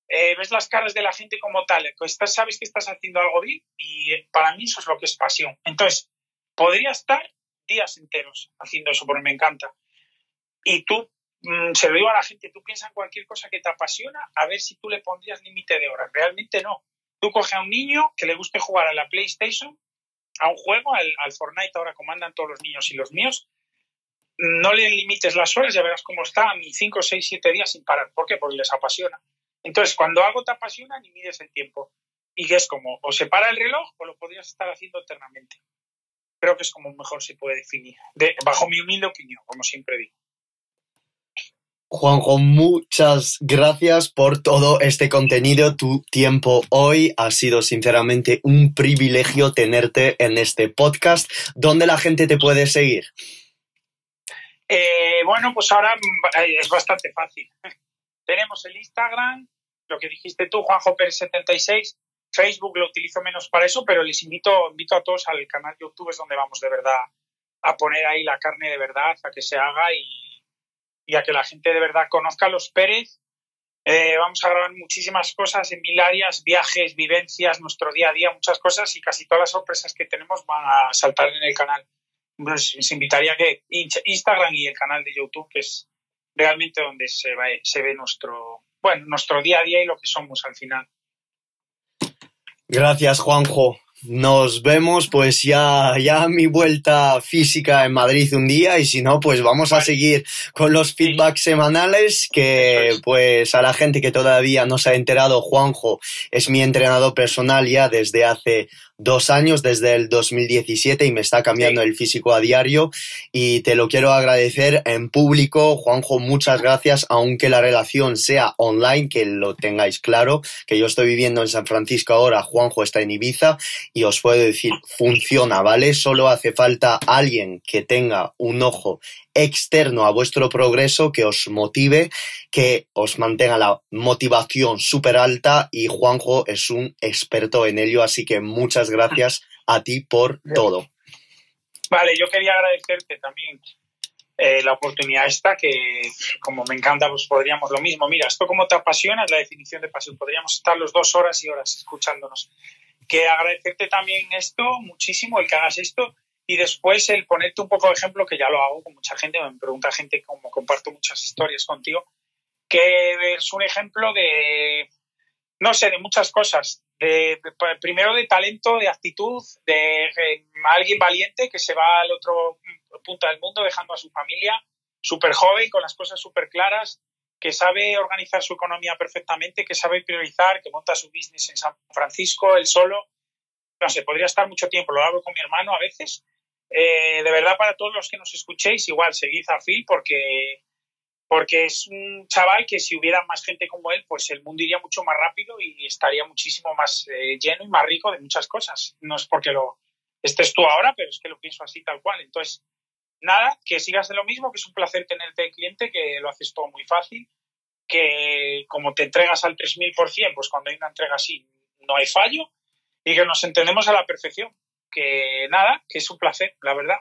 Eh, ves las caras de la gente como tal, estás, sabes que estás haciendo algo bien y para mí eso es lo que es pasión. Entonces, podría estar días enteros haciendo eso porque me encanta. Y tú, mm, se lo digo a la gente, tú piensas en cualquier cosa que te apasiona, a ver si tú le pondrías límite de horas. Realmente no. Tú coge a un niño que le guste jugar a la PlayStation, a un juego, al, Fortnite ahora comandan todos los niños y los míos, no le limites las horas, ya verás cómo están 5, 6, 7 días sin parar. ¿Por qué? Porque les apasiona. Entonces, cuando algo te apasiona, ni mides el tiempo. Y es como, o se para el reloj o lo podrías estar haciendo eternamente. Creo que es como mejor se puede definir, de, bajo mi humilde opinión, como siempre digo. Juanjo, muchas gracias por todo este contenido. Tu tiempo hoy ha sido sinceramente un privilegio tenerte en este podcast. ¿Dónde la gente te puede seguir? Eh, bueno, pues ahora mm, es bastante fácil. Tenemos el Instagram, lo que dijiste tú, Juanjo Pérez 76. Facebook lo utilizo menos para eso, pero les invito, invito a todos al canal de YouTube, es donde vamos de verdad a poner ahí la carne de verdad, a que se haga y, y a que la gente de verdad conozca a los Pérez. Eh, vamos a grabar muchísimas cosas en mil áreas, viajes, vivencias, nuestro día a día, muchas cosas y casi todas las sorpresas que tenemos van a saltar en el canal les invitaría a que Instagram y el canal de YouTube, que es realmente donde se, se ve nuestro, bueno, nuestro día a día y lo que somos al final. Gracias, Juanjo. Nos vemos pues ya, ya mi vuelta física en Madrid un día y si no pues vamos a seguir con los feedbacks semanales que pues a la gente que todavía no se ha enterado Juanjo es mi entrenador personal ya desde hace dos años desde el 2017 y me está cambiando el físico a diario y te lo quiero agradecer en público. Juanjo, muchas gracias, aunque la relación sea online, que lo tengáis claro, que yo estoy viviendo en San Francisco ahora, Juanjo está en Ibiza y os puedo decir, funciona, ¿vale? Solo hace falta alguien que tenga un ojo externo a vuestro progreso que os motive, que os mantenga la motivación súper alta y Juanjo es un experto en ello, así que muchas gracias a ti por todo. Vale, yo quería agradecerte también eh, la oportunidad esta, que como me encanta, pues podríamos lo mismo. Mira, esto como te apasiona es la definición de pasión. Podríamos estar los dos horas y horas escuchándonos. Que agradecerte también esto, muchísimo, el que hagas esto y después el ponerte un poco de ejemplo, que ya lo hago con mucha gente, me pregunta gente como comparto muchas historias contigo, que es un ejemplo de, no sé, de muchas cosas. De, primero de talento, de actitud, de, alguien valiente que se va al otro punto del mundo dejando a su familia, súper joven, con las cosas súper claras, que sabe organizar su economía perfectamente, que sabe priorizar, que monta su business en San Francisco, él solo. No sé, podría estar mucho tiempo, lo hago con mi hermano a veces, eh, de verdad, para todos los que nos escuchéis, igual seguid a Phil porque, porque es un chaval que si hubiera más gente como él, pues el mundo iría mucho más rápido y estaría muchísimo más eh, lleno y más rico de muchas cosas. No es porque lo estés tú ahora, pero es que lo pienso así tal cual. Entonces, nada, que sigas en lo mismo, que es un placer tenerte de cliente, que lo haces todo muy fácil, que como te entregas al 3000%, pues cuando hay una entrega así no hay fallo y que nos entendemos a la perfección que nada, que es un placer, la verdad.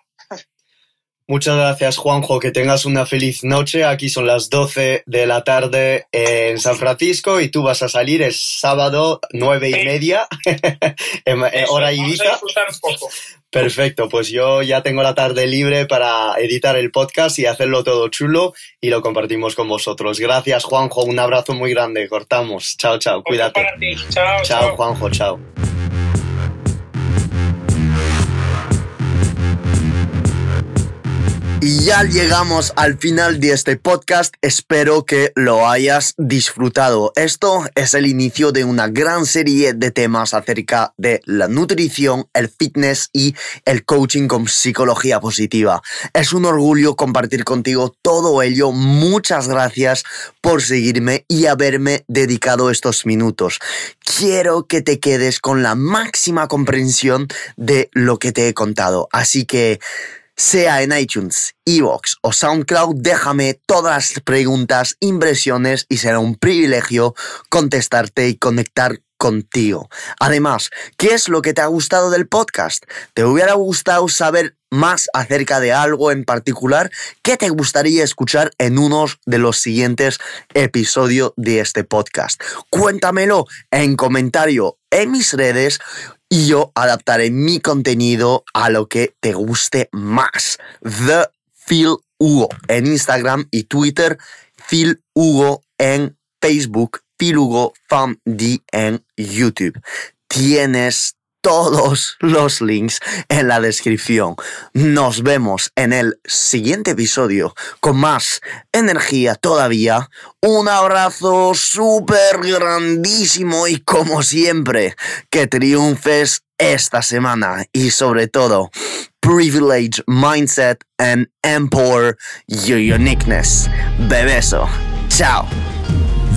Muchas gracias, Juanjo. Que tengas una feliz noche. Aquí son las 12 de la tarde en San Francisco y tú vas a salir el sábado nueve y media, en, hora Ibiza. Perfecto, pues yo ya tengo la tarde libre para editar el podcast y hacerlo todo chulo y lo compartimos con vosotros. Gracias, Juanjo. Un abrazo muy grande. Cortamos. Chao, chao. Cuídate. chao, chao, Juanjo. Chao. Y ya llegamos al final de este podcast, espero que lo hayas disfrutado. Esto es el inicio de una gran serie de temas acerca de la nutrición, el fitness y el coaching con psicología positiva. Es un orgullo compartir contigo todo ello. Muchas gracias por seguirme y haberme dedicado estos minutos. Quiero que te quedes con la máxima comprensión de lo que te he contado. Así que sea en iTunes, Evox o SoundCloud, déjame todas las preguntas, impresiones y será un privilegio contestarte y conectar contigo. Además, ¿qué es lo que te ha gustado del podcast? ¿Te hubiera gustado saber más acerca de algo en particular? ¿Qué te gustaría escuchar en uno de los siguientes episodios de este podcast? Cuéntamelo en comentario en mis redes y yo adaptaré mi contenido a lo que te guste más. The Phil Hugo en Instagram y Twitter, Phil Hugo en Facebook, Phil Hugo en YouTube. Tienes todos los links en la descripción. Nos vemos en el siguiente episodio con más energía todavía. Un abrazo súper grandísimo y como siempre, que triunfes esta semana y sobre todo, privilege mindset and empower your uniqueness. Bebeso. Chao.